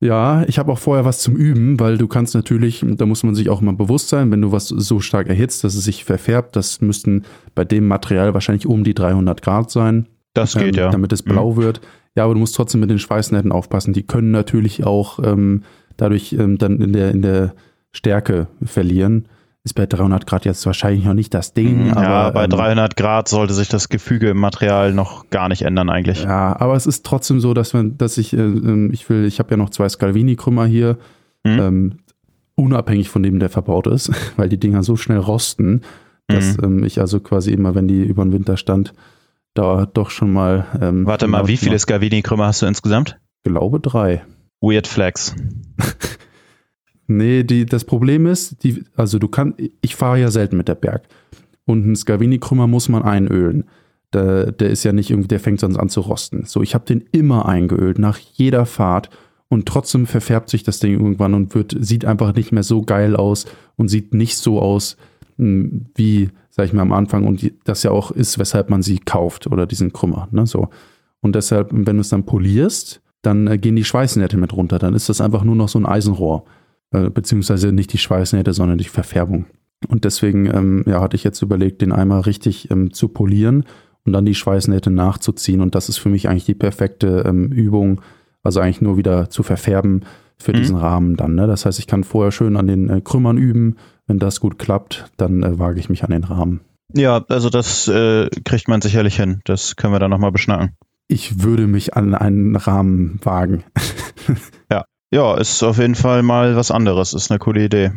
ja, ich habe auch vorher was zum Üben, weil du kannst natürlich, da muss man sich auch immer bewusst sein, wenn du was so stark erhitzt, dass es sich verfärbt, das müssten bei dem Material wahrscheinlich um die 300 Grad sein. Das geht, ähm, ja. Damit es blau mhm. wird. Ja, aber du musst trotzdem mit den Schweißnetten aufpassen. Die können natürlich auch ähm, dadurch ähm, dann in der, in der Stärke verlieren ist bei 300 Grad jetzt wahrscheinlich noch nicht das Ding. Ja, aber, bei ähm, 300 Grad sollte sich das Gefüge im Material noch gar nicht ändern eigentlich. Ja, aber es ist trotzdem so, dass man, dass ich, äh, ähm, ich will, ich habe ja noch zwei Scalvini-Krümmer hier, mhm. ähm, unabhängig von dem, der verbaut ist, (laughs) weil die Dinger so schnell rosten, dass mhm. ähm, ich also quasi immer, wenn die über den Winter stand, da doch schon mal. Ähm, Warte mal, wie viele Scalvini-Krümmer hast du insgesamt? Glaube drei. Weird Flex. (laughs) Nee, die, das Problem ist, die, also du kannst, ich fahre ja selten mit der Berg. Und einen Scavini-Krümmer muss man einölen. Der, der ist ja nicht irgendwie, der fängt sonst an zu rosten. So, ich habe den immer eingeölt, nach jeder Fahrt. Und trotzdem verfärbt sich das Ding irgendwann und wird, sieht einfach nicht mehr so geil aus und sieht nicht so aus, hm, wie, sag ich mal, am Anfang. Und das ja auch ist, weshalb man sie kauft oder diesen Krümmer. Ne, so. Und deshalb, wenn du es dann polierst, dann äh, gehen die Schweißnähte mit runter. Dann ist das einfach nur noch so ein Eisenrohr. Äh, beziehungsweise nicht die Schweißnähte, sondern die Verfärbung. Und deswegen ähm, ja, hatte ich jetzt überlegt, den Eimer richtig ähm, zu polieren und dann die Schweißnähte nachzuziehen. Und das ist für mich eigentlich die perfekte ähm, Übung, also eigentlich nur wieder zu verfärben für mhm. diesen Rahmen dann. Ne? Das heißt, ich kann vorher schön an den äh, Krümmern üben. Wenn das gut klappt, dann äh, wage ich mich an den Rahmen. Ja, also das äh, kriegt man sicherlich hin. Das können wir dann nochmal beschnacken. Ich würde mich an einen Rahmen wagen. ja, ja, ist auf jeden Fall mal was anderes. Ist eine coole Idee.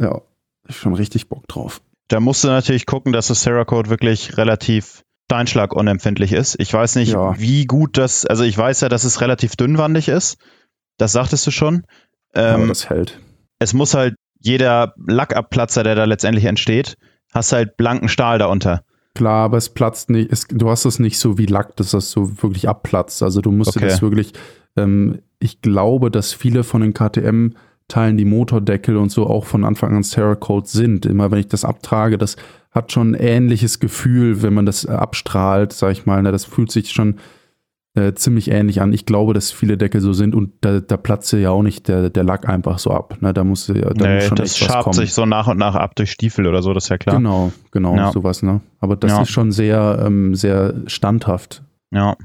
Ja, schon richtig Bock drauf. Da musst du natürlich gucken, dass das Cerakote wirklich relativ steinschlagunempfindlich ist. Ich weiß nicht, ja. wie gut das, also ich weiß ja, dass es relativ dünnwandig ist. Das sagtest du schon. Ähm, Aber das hält. Es muss halt jeder Lackabplatzer, der da letztendlich entsteht, hast halt blanken Stahl darunter. Klar, aber es platzt nicht, es, du hast es nicht so wie Lack, dass das so wirklich abplatzt. Also du musst okay. das wirklich ähm, ich glaube, dass viele von den KTM-Teilen, die Motordeckel und so auch von Anfang an Cerakote sind. Immer wenn ich das abtrage, das hat schon ein ähnliches Gefühl, wenn man das abstrahlt, sag ich mal. Ne? Das fühlt sich schon äh, ziemlich ähnlich an. Ich glaube, dass viele Deckel so sind und da, da platzt ja auch nicht der, der Lack einfach so ab. Ne? Da muss, da nee, muss schon das schabt sich so nach und nach ab durch Stiefel oder so, das ist ja klar. Genau, genau, ja. sowas. Ne? Aber das ja. ist schon sehr, ähm, sehr standhaft. Ja.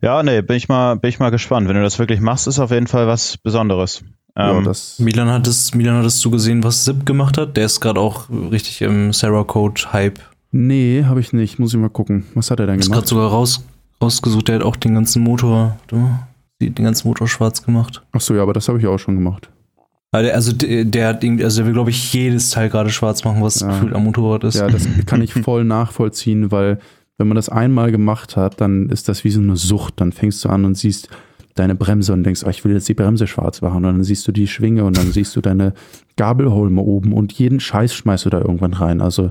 Ja, nee, bin ich mal, bin ich mal gespannt. Wenn du das wirklich machst, ist auf jeden Fall was Besonderes. Ja, ähm, das Milan hat es, Milan hattest du gesehen, was Zip gemacht hat? Der ist gerade auch richtig im Sarah Code Hype. Nee, habe ich nicht. Muss ich mal gucken. Was hat er denn gemacht? Ist gerade sogar raus, rausgesucht. Der hat auch den ganzen Motor, du, den ganzen Motor schwarz gemacht. Ach so, ja, aber das habe ich auch schon gemacht. Also der, der hat irgendwie, also der will, glaube ich, jedes Teil gerade schwarz machen, was ja. gefühlt am Motorrad ist. Ja, das kann ich voll (laughs) nachvollziehen, weil wenn man das einmal gemacht hat, dann ist das wie so eine Sucht. Dann fängst du an und siehst deine Bremse und denkst, oh, ich will jetzt die Bremse schwarz machen. Und dann siehst du die Schwinge und dann siehst du deine Gabelholme oben und jeden Scheiß schmeißt du da irgendwann rein. Also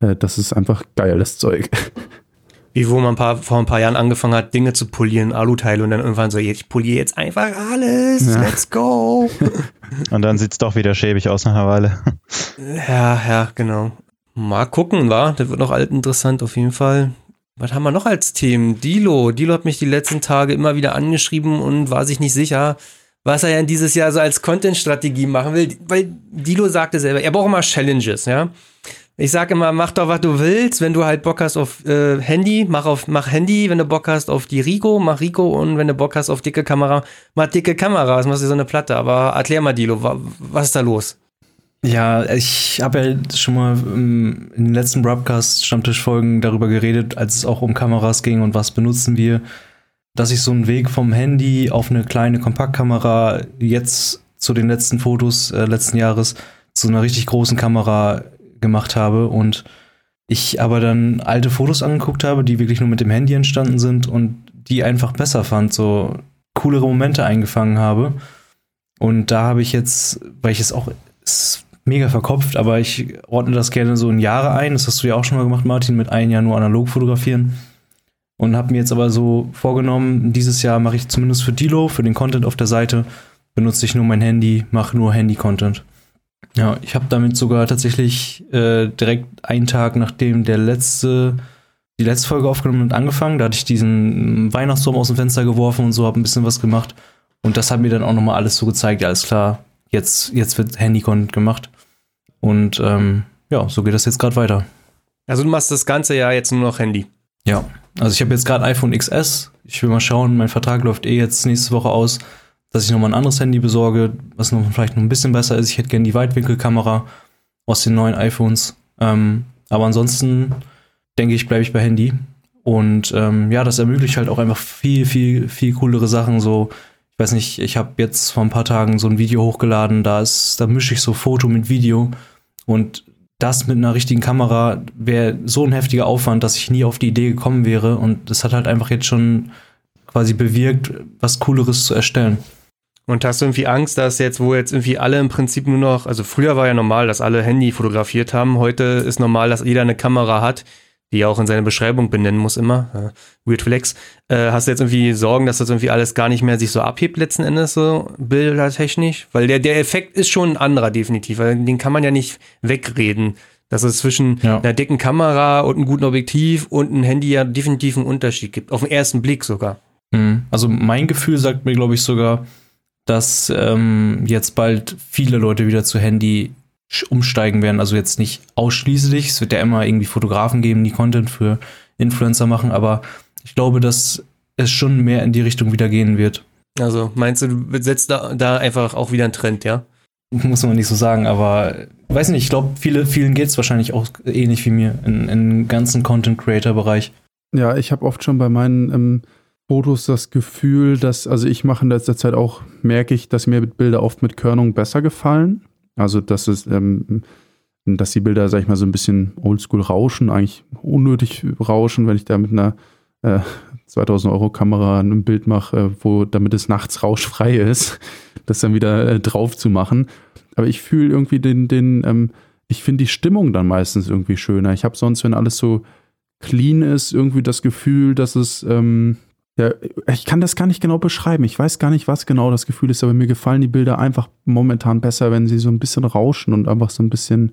äh, das ist einfach geiles Zeug. (laughs) Wie wo man ein paar, vor ein paar Jahren angefangen hat, Dinge zu polieren, Aluteile und dann irgendwann so, ich poliere jetzt einfach alles, ja. let's go. (laughs) und dann sieht es doch wieder schäbig aus nach einer Weile. Ja, ja, genau. Mal gucken, war. Der wird noch alt interessant auf jeden Fall. Was haben wir noch als Themen? Dilo. Dilo hat mich die letzten Tage immer wieder angeschrieben und war sich nicht sicher, was er ja dieses Jahr so als Content-Strategie machen will. Weil Dilo sagte selber, er braucht immer Challenges, ja. Ich sage immer, mach doch, was du willst. Wenn du halt Bock hast auf äh, Handy, mach auf mach Handy. Wenn du Bock hast auf die Rico, mach Rico. Und wenn du Bock hast auf dicke Kamera, mach dicke Kamera. Das machst du so eine Platte. Aber erklär mal, Dilo, was ist da los? Ja, ich habe ja schon mal in den letzten Broadcast Stammtischfolgen darüber geredet, als es auch um Kameras ging und was benutzen wir, dass ich so einen Weg vom Handy auf eine kleine Kompaktkamera jetzt zu den letzten Fotos äh, letzten Jahres zu einer richtig großen Kamera gemacht habe und ich aber dann alte Fotos angeguckt habe, die wirklich nur mit dem Handy entstanden sind und die einfach besser fand, so coolere Momente eingefangen habe. Und da habe ich jetzt, weil ich es auch mega verkopft, aber ich ordne das gerne so in Jahre ein. Das hast du ja auch schon mal gemacht, Martin, mit einem Jahr nur analog fotografieren. Und habe mir jetzt aber so vorgenommen, dieses Jahr mache ich zumindest für Dilo, für den Content auf der Seite, benutze ich nur mein Handy, mache nur Handy-Content. Ja, ich habe damit sogar tatsächlich äh, direkt einen Tag nachdem der letzte, die letzte Folge aufgenommen und angefangen. Da hatte ich diesen Weihnachtsturm aus dem Fenster geworfen und so, habe ein bisschen was gemacht. Und das hat mir dann auch nochmal alles so gezeigt, ja, alles klar, jetzt, jetzt wird Handy-Content gemacht. Und ähm, ja, so geht das jetzt gerade weiter. Also du machst das ganze Jahr jetzt nur noch Handy. Ja, also ich habe jetzt gerade iPhone XS. Ich will mal schauen, mein Vertrag läuft eh jetzt nächste Woche aus, dass ich nochmal ein anderes Handy besorge, was noch vielleicht noch ein bisschen besser ist. Ich hätte gerne die Weitwinkelkamera aus den neuen iPhones. Ähm, aber ansonsten denke ich, bleibe ich bei Handy. Und ähm, ja, das ermöglicht halt auch einfach viel, viel, viel coolere Sachen. So weiß nicht, ich habe jetzt vor ein paar Tagen so ein Video hochgeladen, da ist, da mische ich so Foto mit Video und das mit einer richtigen Kamera wäre so ein heftiger Aufwand, dass ich nie auf die Idee gekommen wäre. Und das hat halt einfach jetzt schon quasi bewirkt, was Cooleres zu erstellen. Und hast du irgendwie Angst, dass jetzt, wo jetzt irgendwie alle im Prinzip nur noch, also früher war ja normal, dass alle Handy fotografiert haben, heute ist normal, dass jeder eine Kamera hat, die er auch in seiner Beschreibung benennen muss immer, Weird Flex, äh, hast du jetzt irgendwie Sorgen, dass das irgendwie alles gar nicht mehr sich so abhebt letzten Endes so bildertechnisch? Weil der, der Effekt ist schon ein anderer definitiv, weil den kann man ja nicht wegreden. Dass es zwischen ja. einer dicken Kamera und einem guten Objektiv und einem Handy ja definitiv einen Unterschied gibt. Auf den ersten Blick sogar. Mhm. Also mein Gefühl sagt mir, glaube ich, sogar, dass ähm, jetzt bald viele Leute wieder zu Handy umsteigen werden. Also jetzt nicht ausschließlich. Es wird ja immer irgendwie Fotografen geben, die Content für Influencer machen, aber ich glaube, dass es schon mehr in die Richtung wieder gehen wird. Also meinst du, du setzt da, da einfach auch wieder einen Trend, ja? Muss man nicht so sagen, aber weiß nicht, ich glaube, viele, vielen geht es wahrscheinlich auch ähnlich wie mir in, in ganzen Content-Creator-Bereich. Ja, ich habe oft schon bei meinen ähm, Fotos das Gefühl, dass, also ich mache in letzter Zeit auch, merke ich, dass mir Bilder oft mit Körnung besser gefallen. Also, dass es, ähm, dass die Bilder, sag ich mal, so ein bisschen oldschool rauschen, eigentlich unnötig rauschen, wenn ich da mit einer äh, 2000 Euro Kamera ein Bild mache, äh, wo, damit es nachts rauschfrei ist, (laughs) das dann wieder äh, drauf zu machen. Aber ich fühle irgendwie den, den, ähm, ich finde die Stimmung dann meistens irgendwie schöner. Ich habe sonst, wenn alles so clean ist, irgendwie das Gefühl, dass es, ähm, ja, ich kann das gar nicht genau beschreiben. Ich weiß gar nicht, was genau das Gefühl ist, aber mir gefallen die Bilder einfach momentan besser, wenn sie so ein bisschen rauschen und einfach so ein bisschen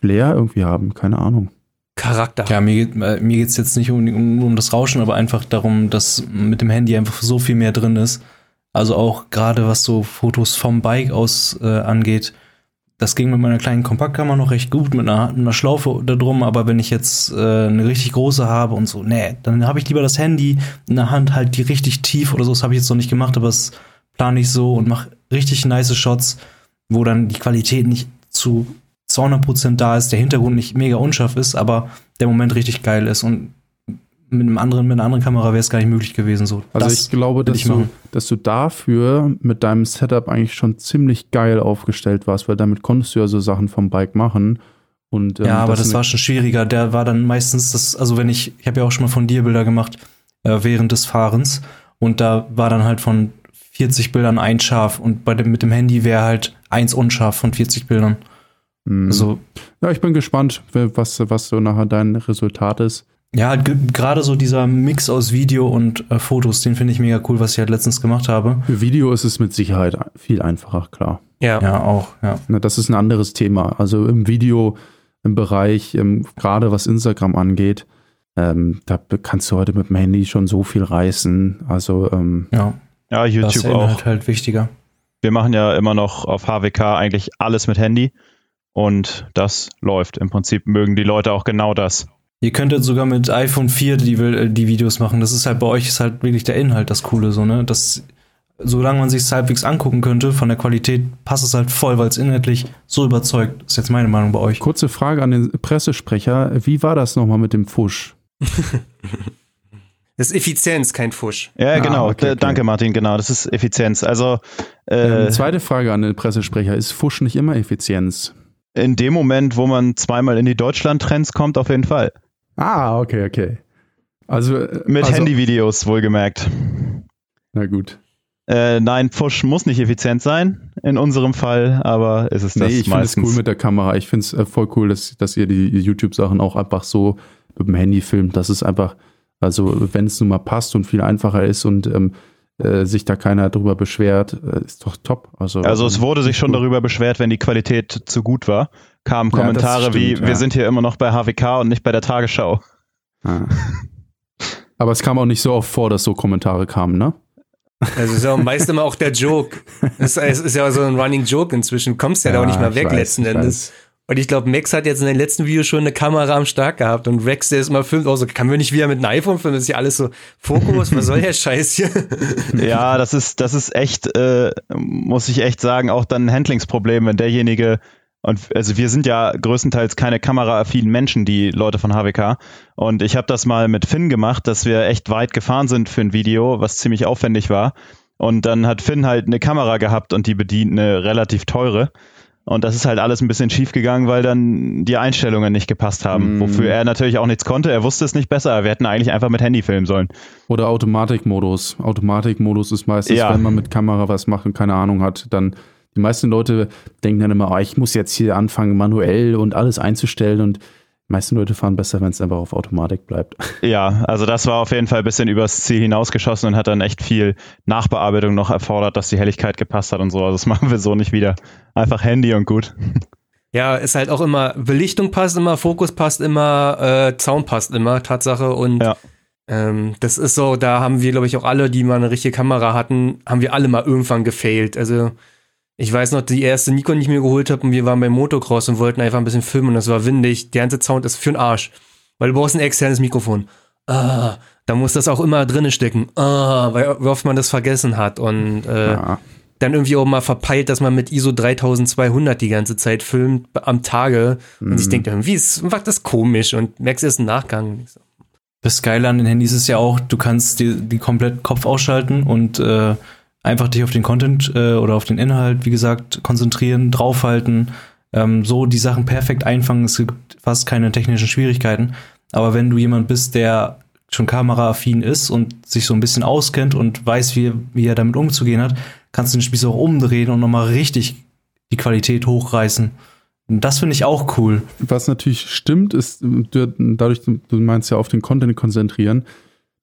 Flair irgendwie haben. Keine Ahnung. Charakter. Ja, mir, äh, mir geht es jetzt nicht um, um, um das Rauschen, aber einfach darum, dass mit dem Handy einfach so viel mehr drin ist. Also auch gerade was so Fotos vom Bike aus äh, angeht. Das ging mit meiner kleinen Kompaktkamera noch recht gut, mit einer, einer Schlaufe da drum, aber wenn ich jetzt äh, eine richtig große habe und so, nee, dann habe ich lieber das Handy in der Hand halt die richtig tief oder so, das habe ich jetzt noch nicht gemacht, aber das plane ich so und mache richtig nice Shots, wo dann die Qualität nicht zu 200% da ist, der Hintergrund nicht mega unscharf ist, aber der Moment richtig geil ist und mit einem anderen, mit einer anderen Kamera wäre es gar nicht möglich gewesen. So, also ich glaube, dass, ich du, dass du dafür mit deinem Setup eigentlich schon ziemlich geil aufgestellt warst, weil damit konntest du ja so Sachen vom Bike machen. Und, ähm, ja, aber das, das war schon schwieriger. Der war dann meistens das, also wenn ich, ich habe ja auch schon mal von dir Bilder gemacht äh, während des Fahrens und da war dann halt von 40 Bildern ein scharf und bei dem mit dem Handy wäre halt eins unscharf von 40 Bildern. Mhm. Also, ja, ich bin gespannt, was, was so nachher dein Resultat ist. Ja, gerade so dieser Mix aus Video und äh, Fotos, den finde ich mega cool, was ich halt letztens gemacht habe. Für Video ist es mit Sicherheit viel einfacher, klar. Ja, ja auch, ja. Na, das ist ein anderes Thema. Also im Video, im Bereich, ähm, gerade was Instagram angeht, Ähm, da kannst du heute mit dem Handy schon so viel reißen. Also ähm, ja. Ja, YouTube das auch. halt wichtiger. Wir machen ja immer noch auf HWK eigentlich alles mit Handy und das läuft. Im Prinzip mögen die Leute auch genau das. Ihr könntet sogar mit iPhone 4 die, die Videos machen. Das ist halt bei euch ist halt wirklich der Inhalt das Coole, so, ne? Das, solange man sich halbwegs angucken könnte, von der Qualität passt es halt voll, weil es inhaltlich so überzeugt. Das ist jetzt meine Meinung bei euch. Kurze Frage an den Pressesprecher. Wie war das nochmal mit dem Fusch? (laughs) Das ist Effizienz, kein Fusch. Ja, genau. Ah, okay, okay. Danke, Martin. Genau, das ist Effizienz. Also äh, ähm, zweite Frage an den Pressesprecher: Ist Fusch nicht immer Effizienz? In dem Moment, wo man zweimal in die Deutschland-Trends kommt, auf jeden Fall. Ah, okay, okay. Also äh, mit also, Handyvideos wohlgemerkt. Na gut. Äh, nein, Push muss nicht effizient sein in unserem Fall, aber ist es nee, das ich meistens. Ich finde es cool mit der Kamera. Ich finde es äh, voll cool, dass, dass ihr die YouTube-Sachen auch einfach so mit dem Handy filmt. Das ist einfach, also wenn es nun mal passt und viel einfacher ist und ähm, äh, sich da keiner drüber beschwert, äh, ist doch top. Also, also es wurde sich schon darüber beschwert, wenn die Qualität zu gut war. Kamen Kommentare ja, stimmt, wie, ja. wir sind hier immer noch bei HWK und nicht bei der Tagesschau. Ah. Aber es kam auch nicht so oft vor, dass so Kommentare kamen, ne? Also ist ja meist immer auch der Joke. (laughs) Es ist, ist, ja so ein Running Joke inzwischen. Du kommst ja, ja da auch nicht mehr weg weiß, letzten Endes. Und ich glaube, Max hat jetzt in den letzten Videos schon eine Kamera am Start gehabt und Rex, der ist immer filmt, auch so, kann wir nicht wieder mit einem iPhone filmen? Das ist ja alles so Fokus, was soll der Scheiß hier? (laughs) Ja, das ist, das ist echt, äh, muss ich echt sagen, auch dann ein Handlingsproblem, wenn derjenige und also wir sind ja größtenteils keine kameraaffinen Menschen, die Leute von HWK. Und ich habe das mal mit Finn gemacht, dass wir echt weit gefahren sind für ein Video, was ziemlich aufwendig war. Und dann hat Finn halt eine Kamera gehabt und die bedient eine relativ teure. Und das ist halt alles ein bisschen schief gegangen, weil dann die Einstellungen nicht gepasst haben. Mm. Wofür er natürlich auch nichts konnte. Er wusste es nicht besser. Wir hätten eigentlich einfach mit Handy filmen sollen. Oder Automatikmodus. Automatikmodus ist meistens, ja. wenn man mit Kamera was macht und keine Ahnung hat, dann die meisten Leute denken dann immer, oh, ich muss jetzt hier anfangen, manuell und alles einzustellen und meisten Leute fahren besser, wenn es einfach auf Automatik bleibt. (laughs) Ja, also das war auf jeden Fall ein bisschen übers Ziel hinausgeschossen und hat dann echt viel Nachbearbeitung noch erfordert, dass die Helligkeit gepasst hat und so. Also das (laughs) machen wir so nicht wieder. Einfach Handy und gut. (laughs) Ja, ist halt auch immer, Belichtung passt immer, Fokus passt immer, äh, Sound passt immer, Tatsache. Und ja. ähm, das ist so, da haben wir, glaube ich, auch alle, die mal eine richtige Kamera hatten, haben wir alle mal irgendwann gefailt. Also ich weiß noch, die erste Nikon, die ich mir geholt habe, und wir waren beim Motocross und wollten einfach ein bisschen filmen und das war windig. Der ganze Sound ist für den Arsch. Weil du brauchst ein externes Mikrofon. Ah, da muss das auch immer drinne stecken. Ah, weil oft man das vergessen hat. Und äh, ja. dann irgendwie auch mal verpeilt, dass man mit ISO 3200 die ganze Zeit filmt am Tage. Und mhm. ich denke, irgendwie ist macht das komisch und merkst erst im Nachgang. Das Geile an den Handys ist ja auch, du kannst die, die komplett Kopf ausschalten und äh, einfach dich auf den Content äh, oder auf den Inhalt, wie gesagt, konzentrieren, draufhalten, ähm, so die Sachen perfekt einfangen. Es gibt fast keine technischen Schwierigkeiten. Aber wenn du jemand bist, der schon kameraaffin ist und sich so ein bisschen auskennt und weiß, wie, wie er damit umzugehen hat, kannst du den Spieß auch umdrehen und nochmal richtig die Qualität hochreißen. Und das finde ich auch cool. Was natürlich stimmt, ist, dadurch, du meinst ja auf den Content konzentrieren,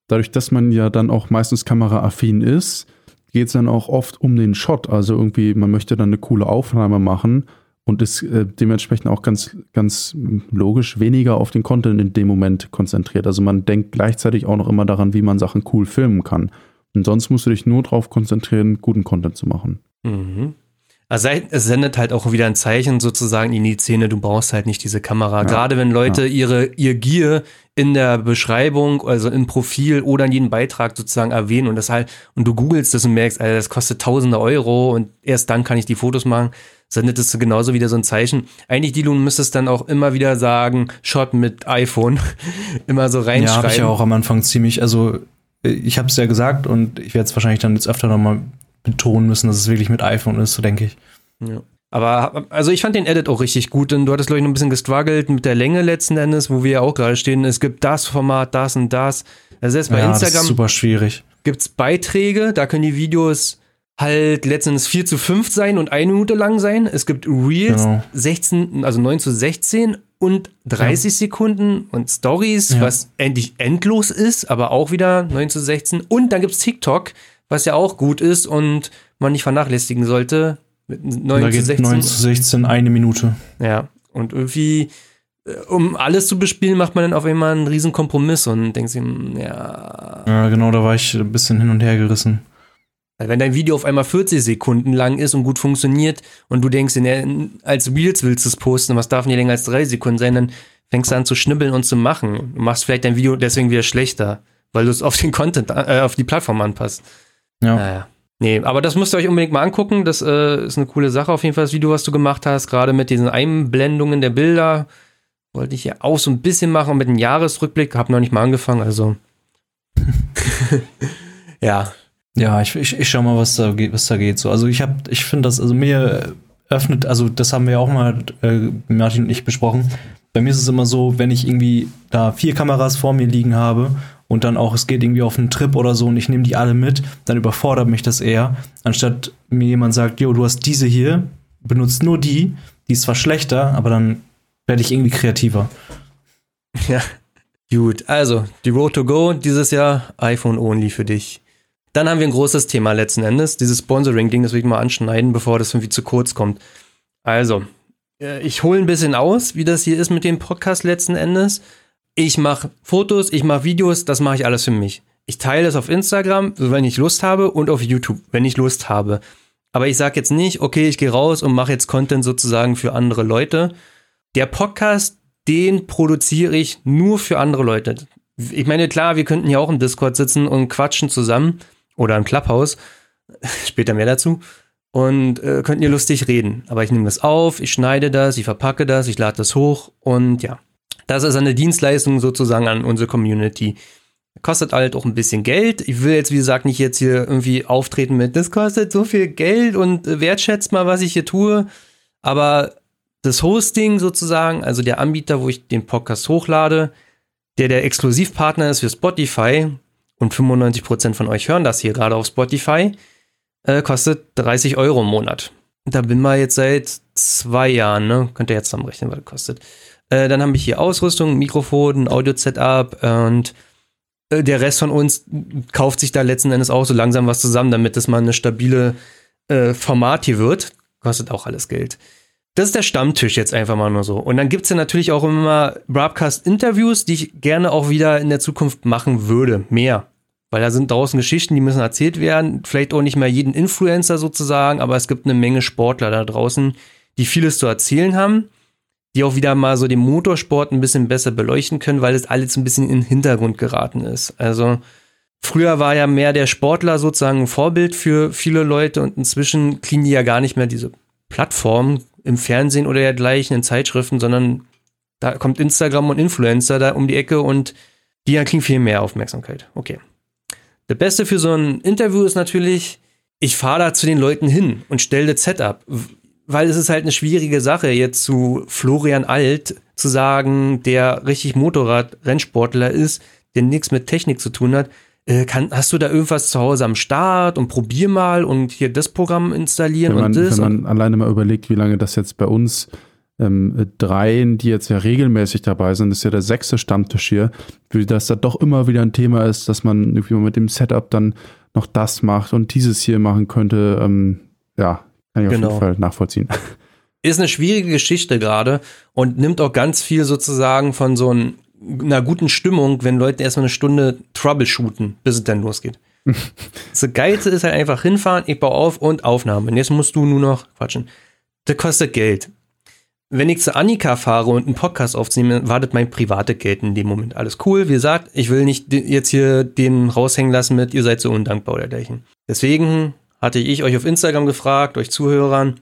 dadurch, dass man ja dann auch meistens kameraaffin ist, geht es dann auch oft um den Shot. Also irgendwie, man möchte dann eine coole Aufnahme machen und ist äh, dementsprechend auch ganz, ganz logisch weniger auf den Content in dem Moment konzentriert. Also man denkt gleichzeitig auch noch immer daran, wie man Sachen cool filmen kann. Und sonst musst du dich nur darauf konzentrieren, guten Content zu machen. Mhm. Also es sendet halt auch wieder ein Zeichen sozusagen in die Szene, du brauchst halt nicht diese Kamera. Ja, Gerade wenn Leute ja. ihre, ihr Gear in der Beschreibung, also im Profil oder in jedem Beitrag sozusagen erwähnen und das halt, und du googelst das und merkst, Alter, das kostet tausende Euro und erst dann kann ich die Fotos machen, sendet es genauso wieder so ein Zeichen. Eigentlich, die du müsstest dann auch immer wieder sagen, Shot mit iPhone, (laughs) immer so reinschreiben. Ja, habe ich ja auch am Anfang ziemlich, also ich habe es ja gesagt und ich werde es wahrscheinlich dann jetzt öfter nochmal betonen müssen, dass es wirklich mit iPhone ist, so denke ich. Ja. Aber also ich fand den Edit auch richtig gut, denn du hattest, glaube ich, noch ein bisschen gestruggelt mit der Länge letzten Endes, wo wir ja auch gerade stehen. Es gibt das Format, das und das. Also selbst bei ja, Instagram das ist super schwierig. Gibt es Beiträge, da können die Videos halt letztendlich 4 zu 5 sein und eine Minute lang sein. Es gibt Reels genau. 16, also 9 zu 16 und 30 ja. Sekunden und Stories, ja. was endlich endlos ist, aber auch wieder 9 zu 16. Und dann gibt es TikTok, was ja auch gut ist und man nicht vernachlässigen sollte. Mit 9 da zu 16. 9 zu 16, eine Minute. Ja, und irgendwie um alles zu bespielen, macht man dann auf einmal einen riesen Kompromiss und denkt sich, hm, ja. Ja, genau, da war ich ein bisschen hin und her gerissen. Wenn dein Video auf einmal 40 Sekunden lang ist und gut funktioniert und du denkst, als Reels willst du es posten, was darf nicht länger als drei Sekunden sein, dann fängst du an zu schnibbeln und zu machen. Du machst vielleicht dein Video deswegen wieder schlechter, weil du es auf den Content, äh, auf die Plattform anpasst. Ja. Naja. Nee, aber das müsst ihr euch unbedingt mal angucken. Das äh, ist eine coole Sache auf jeden Fall, das Video, was du gemacht hast, gerade mit diesen Einblendungen der Bilder. Wollte ich ja auch so ein bisschen machen mit einem Jahresrückblick, hab noch nicht mal angefangen, also. (laughs) ja. Ja, ich, ich, ich schau mal, was da geht, was da geht. So, also ich hab, ich finde das, also mir öffnet, also das haben wir ja auch mal, äh, Martin und ich besprochen. Bei mir ist es immer so, wenn ich irgendwie da vier Kameras vor mir liegen habe und dann auch, es geht irgendwie auf einen Trip oder so und ich nehme die alle mit, dann überfordert mich das eher, anstatt mir jemand sagt, jo, du hast diese hier, benutzt nur die, die ist zwar schlechter, aber dann werde ich irgendwie kreativer. (laughs) Ja, gut. Also, die Road to Go dieses Jahr, iPhone only für dich. Dann haben wir ein großes Thema letzten Endes, dieses Sponsoring-Ding, das will ich mal anschneiden, bevor das irgendwie zu kurz kommt. Also, äh, ich hole ein bisschen aus, wie das hier ist mit dem Podcast letzten Endes. Ich mache Fotos, ich mache Videos, das mache ich alles für mich. Ich teile es auf Instagram, wenn ich Lust habe, und auf YouTube, wenn ich Lust habe. Aber ich sage jetzt nicht, okay, ich gehe raus und mache jetzt Content sozusagen für andere Leute. Der Podcast, den produziere ich nur für andere Leute. Ich meine, klar, wir könnten hier auch im Discord sitzen und quatschen zusammen oder im Clubhouse. (laughs) Später mehr dazu. Und äh, könnten hier lustig reden. Aber ich nehme das auf, ich schneide das, ich verpacke das, ich lade das hoch und ja. Das ist eine Dienstleistung sozusagen an unsere Community. Kostet halt auch ein bisschen Geld. Ich will jetzt, wie gesagt, nicht jetzt hier irgendwie auftreten mit, das kostet so viel Geld und äh, wertschätzt mal, was ich hier tue. Aber das Hosting sozusagen, also der Anbieter, wo ich den Podcast hochlade, der der Exklusivpartner ist für Spotify und 95% von euch hören das hier gerade auf Spotify, äh, kostet 30 Euro im Monat. Da bin wir jetzt seit zwei Jahren, ne? Könnt ihr jetzt zusammenrechnen, was das kostet. Äh, dann habe ich hier Ausrüstung, Mikrofon, Audio-Setup und äh, der Rest von uns kauft sich da letzten Endes auch so langsam was zusammen, damit das mal eine stabile äh, Format hier wird. Kostet auch alles Geld. Das ist der Stammtisch jetzt einfach mal nur so. Und dann gibt es ja natürlich auch immer Broadcast-Interviews, die ich gerne auch wieder in der Zukunft machen würde. Mehr. Weil da sind draußen Geschichten, die müssen erzählt werden. Vielleicht auch nicht mehr jeden Influencer sozusagen, aber es gibt eine Menge Sportler da draußen, die vieles zu erzählen haben, die auch wieder mal so den Motorsport ein bisschen besser beleuchten können, weil es alles ein bisschen in den Hintergrund geraten ist. Also früher war ja mehr der Sportler sozusagen ein Vorbild für viele Leute und inzwischen kriegen die ja gar nicht mehr diese Plattform im Fernsehen oder dergleichen in Zeitschriften, sondern da kommt Instagram und Influencer da um die Ecke und die kriegen viel mehr Aufmerksamkeit. Okay. Der Beste für so ein Interview ist natürlich, ich fahre da zu den Leuten hin und stelle das Setup. Weil es ist halt eine schwierige Sache, jetzt zu Florian Alt zu sagen, der richtig Motorrad-Rennsportler ist, der nichts mit Technik zu tun hat, äh, kann, hast du da irgendwas zu Hause am Start und probier mal und hier das Programm installieren wenn man, und das? Wenn man alleine mal überlegt, wie lange das jetzt bei uns ähm, dreien, die jetzt ja regelmäßig dabei sind, ist ja der sechste Stammtisch hier, wie das da doch immer wieder ein Thema ist, dass man irgendwie mit dem Setup dann noch das macht und dieses hier machen könnte. Ähm, ja, kann ich genau. auf jeden Fall nachvollziehen. (laughs) Ist eine schwierige Geschichte gerade und nimmt auch ganz viel sozusagen von so einem einer guten Stimmung, wenn Leute erstmal eine Stunde troubleshooten, bis es dann losgeht. (laughs) das Geilste ist halt einfach hinfahren, ich baue auf und Aufnahme. Und jetzt musst du nur noch quatschen. Das kostet Geld. Wenn ich zu Annika fahre und einen Podcast aufnehme, wartet mein privates Geld in dem Moment. Alles cool, wie gesagt, ich will nicht jetzt hier den raushängen lassen mit, ihr seid so undankbar oder dergleichen. Deswegen hatte ich euch auf Instagram gefragt, euch Zuhörern,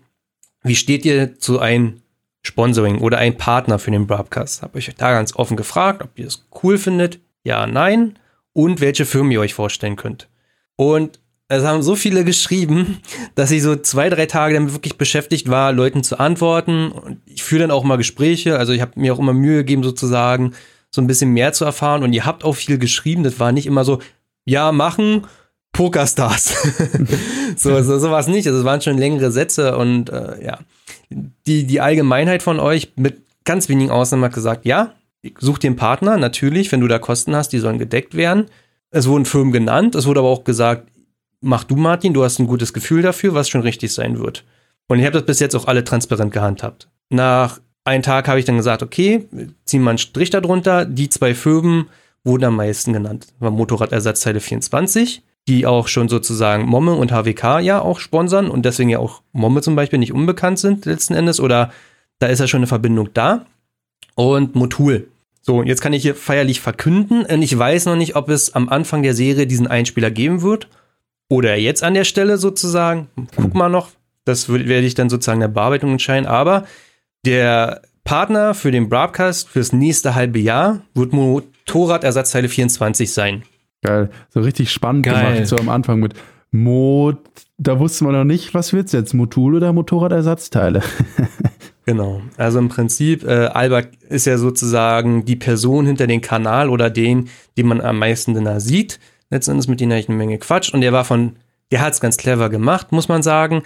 wie steht ihr zu einem Sponsoring oder ein Partner für den Broadcast. Habe ich euch da ganz offen gefragt, ob ihr es cool findet. Ja, nein. Und welche Firmen ihr euch vorstellen könnt. Und es haben so viele geschrieben, dass ich so zwei, drei Tage damit wirklich beschäftigt war, Leuten zu antworten. Und ich führe dann auch mal Gespräche. Also ich habe mir auch immer Mühe gegeben, sozusagen so ein bisschen mehr zu erfahren. Und ihr habt auch viel geschrieben. Das war nicht immer so, ja, machen, Pokerstars. (laughs) so, so, es nicht. Also es waren schon längere Sätze und äh, ja die, die Allgemeinheit von euch mit ganz wenigen Ausnahmen hat gesagt, ja, such einen Partner, natürlich, wenn du da Kosten hast, die sollen gedeckt werden. Es wurden Firmen genannt, es wurde aber auch gesagt, mach du Martin, du hast ein gutes Gefühl dafür, was schon richtig sein wird. Und ich habe das bis jetzt auch alle transparent gehandhabt. Nach einen Tag habe ich dann gesagt, okay, ziehen wir einen Strich darunter. Die zwei Firmen wurden am meisten genannt. War Motorradersatzteile 24, die auch schon sozusagen Momme und HWK ja auch sponsern und deswegen ja auch Momme zum Beispiel nicht unbekannt sind letzten Endes oder da ist ja schon eine Verbindung da. Und Motul. So, jetzt kann ich hier feierlich verkünden und ich weiß noch nicht, ob es am Anfang der Serie diesen Einspieler geben wird oder jetzt an der Stelle sozusagen. Guck mal noch, das werde ich dann sozusagen der Bearbeitung entscheiden, aber der Partner für den Broadcast fürs nächste halbe Jahr wird Motorradersatzteile 24 sein. Geil. So richtig spannend Geil. gemacht, so am Anfang mit Mo. Da wusste man noch nicht, was wird's jetzt? Motul oder Motorradersatzteile? (laughs) genau. Also im Prinzip, äh, Albert ist ja sozusagen die Person hinter dem Kanal oder den, den man am meisten da sieht. Letzten Endes mit denen habe ich eine Menge Quatsch. Und der war von, der hat es ganz clever gemacht, muss man sagen.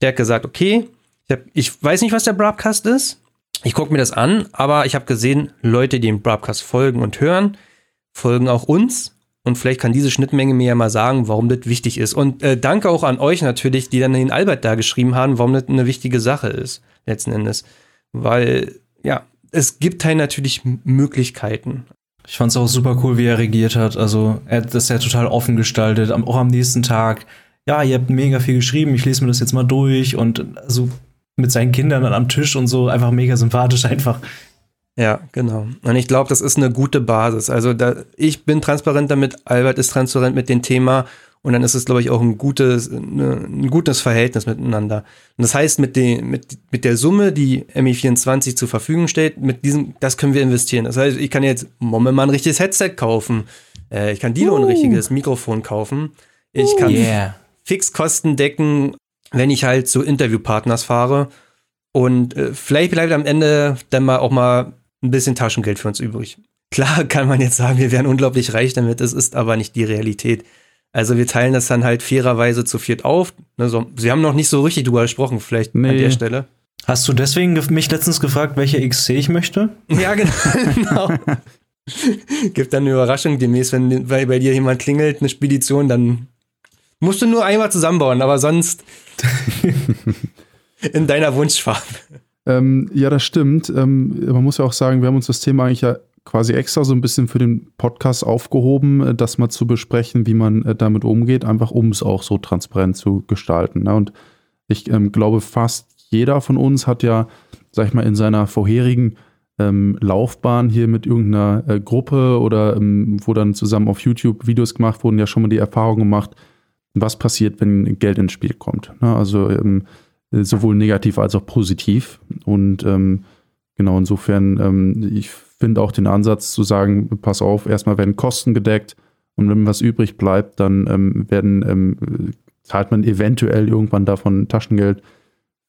Der hat gesagt, okay, ich, hab, ich weiß nicht, was der Broadcast ist. Ich gucke mir das an, aber ich habe gesehen, Leute, die dem Broadcast folgen und hören, folgen auch uns. Und vielleicht kann diese Schnittmenge mir ja mal sagen, warum das wichtig ist. Und äh, danke auch an euch natürlich, die dann den Albert da geschrieben haben, warum das eine wichtige Sache ist, letzten Endes. Weil, ja, es gibt halt natürlich Möglichkeiten. Ich fand es auch super cool, wie er reagiert hat. Also, er hat das ja total offen gestaltet, auch am nächsten Tag. Ja, ihr habt mega viel geschrieben, ich lese mir das jetzt mal durch und so mit seinen Kindern dann am Tisch und so einfach mega sympathisch (laughs) einfach. Ja, genau. Und ich glaube, das ist eine gute Basis. Also da, ich bin transparent damit, Albert ist transparent mit dem Thema und dann ist es, glaube ich, auch ein gutes, eine, ein gutes Verhältnis miteinander. Und das heißt, mit, den, mit, mit der Summe, die MI24 zur Verfügung steht, mit diesem, das können wir investieren. Das heißt, ich kann jetzt Momme mal ein richtiges Headset kaufen. Äh, ich kann Dilo uh. ein richtiges Mikrofon kaufen. Ich kann yeah. Fixkosten decken wenn ich halt zu Interviewpartners fahre. Und äh, vielleicht bleibt am Ende dann mal auch mal ein bisschen Taschengeld für uns übrig. Klar (laughs) kann man jetzt sagen, wir wären unglaublich reich damit, es ist aber nicht die Realität. Also wir teilen das dann halt fairerweise zu viert auf. Also, Sie haben noch nicht so richtig drüber gesprochen, vielleicht nee. an der Stelle. Hast du deswegen mich letztens gefragt, welche XC ich möchte? Ja, (laughs) genau. Gibt dann eine Überraschung demnächst, wenn bei, bei dir jemand klingelt, eine Spedition, dann musst du nur einmal zusammenbauen, aber sonst (laughs) in deiner Wunschfarbe. Ähm, ja, das stimmt. Ähm, man muss ja auch sagen, wir haben uns das Thema eigentlich ja quasi extra so ein bisschen für den Podcast aufgehoben, äh, das mal zu besprechen, wie man äh, damit umgeht, einfach um es auch so transparent zu gestalten. Ne? Und ich ähm, glaube, fast jeder von uns hat ja, sag ich mal, in seiner vorherigen ähm, Laufbahn hier mit irgendeiner äh, Gruppe oder ähm, wo dann zusammen auf YouTube Videos gemacht wurden, ja schon mal die Erfahrung gemacht, was passiert, wenn Geld ins Spiel kommt. Ne? Also ähm, sowohl negativ als auch positiv. Und ähm, genau insofern, ähm, ich finde auch den Ansatz zu sagen, pass auf, erstmal werden Kosten gedeckt und wenn was übrig bleibt, dann ähm, werden ähm, zahlt man eventuell irgendwann davon Taschengeld.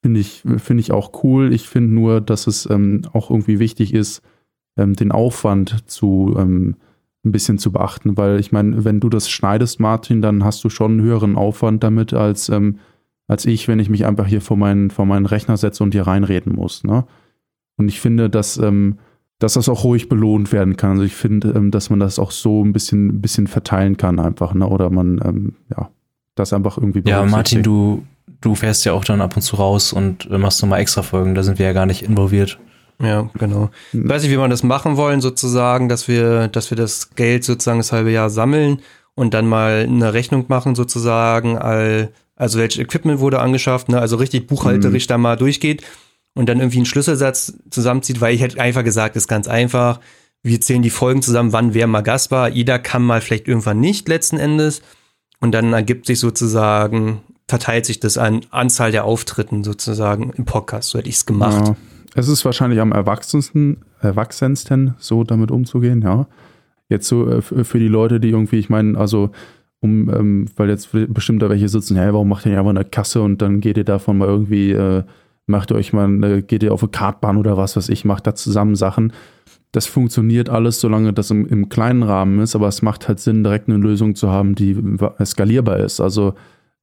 Finde ich, finde ich auch cool. Ich finde nur, dass es ähm, auch irgendwie wichtig ist, den Aufwand zu ein bisschen zu beachten, weil ich meine, wenn du das schneidest, Martin, dann hast du schon einen höheren Aufwand damit als, ähm, als ich, wenn ich mich einfach hier vor meinen, vor meinen Rechner setze und hier reinreden muss. Ne? Und ich finde, dass, ähm, dass das auch ruhig belohnt werden kann. Also ich finde, ähm, dass man das auch so ein bisschen, ein bisschen verteilen kann einfach, ne? Oder man, ähm, ja, das einfach irgendwie Ja, Martin, du, du fährst ja auch dann ab und zu raus und äh, machst nochmal extra Folgen, da sind wir ja gar nicht involviert. Ja, genau. Ich weiß nicht, wie wir das machen wollen, sozusagen, dass wir, dass wir das Geld sozusagen das halbe Jahr sammeln und dann mal eine Rechnung machen, sozusagen, all, also welches Equipment wurde angeschafft, ne? also richtig buchhalterisch mhm. da mal durchgeht und dann irgendwie einen Schlüsselsatz zusammenzieht, weil ich hätte einfach gesagt, ist ganz einfach. Wir zählen die Folgen zusammen, wann wer mal Gast war. Jeder kann mal vielleicht irgendwann nicht letzten Endes. Und dann ergibt sich sozusagen, verteilt sich das an Anzahl der Auftritten sozusagen im Podcast. So hätte ich es gemacht. Ja. Es ist wahrscheinlich am erwachsensten, erwachsensten, so damit umzugehen, ja. Jetzt so äh, für die Leute, die irgendwie, ich meine, also um, ähm, weil jetzt bestimmt da welche sitzen, ja, warum macht ihr nicht einfach eine Kasse und dann geht ihr davon mal irgendwie, äh, macht ihr euch mal, äh, geht ihr auf eine Kartbahn oder was weiß ich, macht da zusammen Sachen. Das funktioniert alles, solange das im, im kleinen Rahmen ist, aber es macht halt Sinn, direkt eine Lösung zu haben, die skalierbar ist. Also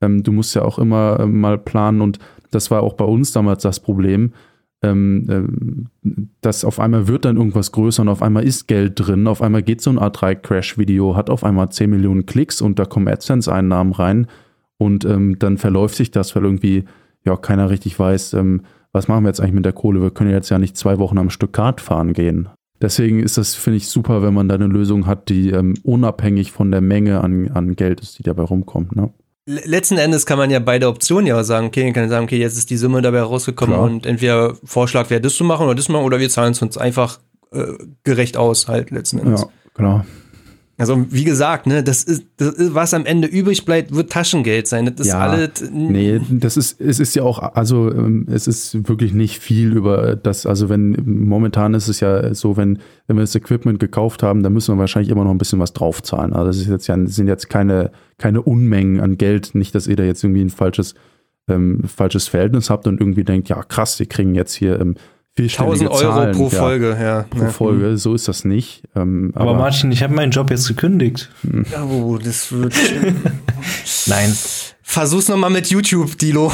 ähm, du musst ja auch immer äh, mal planen und das war auch bei uns damals das Problem ähm, äh, dass auf einmal wird dann irgendwas größer und auf einmal ist Geld drin, auf einmal geht so ein A3-Crash-Video, hat auf einmal 10 Millionen Klicks und da kommen AdSense-Einnahmen rein und ähm, dann verläuft sich das, weil irgendwie ja keiner richtig weiß, ähm, was machen wir jetzt eigentlich mit der Kohle? Wir können jetzt ja nicht zwei Wochen am Stück Kart fahren gehen. Deswegen ist das, finde ich, super, wenn man da eine Lösung hat, die ähm, unabhängig von der Menge an, an Geld ist, die dabei rumkommt. Ne? Letzten Endes kann man ja beide Optionen ja sagen, okay, man kann sagen, okay, jetzt ist die Summe dabei rausgekommen Klar. und entweder Vorschlag wäre das zu machen oder das zu machen oder wir zahlen es uns einfach äh, gerecht aus, halt letzten Endes. Ja, genau. Also wie gesagt, ne, das ist, das ist, was am Ende übrig bleibt, wird Taschengeld sein. Das ist ja, alles. Nee, das ist, es ist ja auch, also ähm, es ist wirklich nicht viel über das, also wenn, momentan ist es ja so, wenn, wenn wir das Equipment gekauft haben, dann müssen wir wahrscheinlich immer noch ein bisschen was draufzahlen. Also es ist jetzt ja, sind jetzt keine, keine Unmengen an Geld, nicht, dass ihr da jetzt irgendwie ein falsches, ähm, falsches Verhältnis habt und irgendwie denkt, ja krass, die kriegen jetzt hier ähm, 1000 Euro Zahlen, pro Folge, ja. ja. Pro Folge, mhm. so ist das nicht. Ähm, aber, aber, Martin, ich habe meinen Job jetzt gekündigt. Oh, das wird. (laughs) Nein. Versuch's nochmal mit YouTube, Dilo.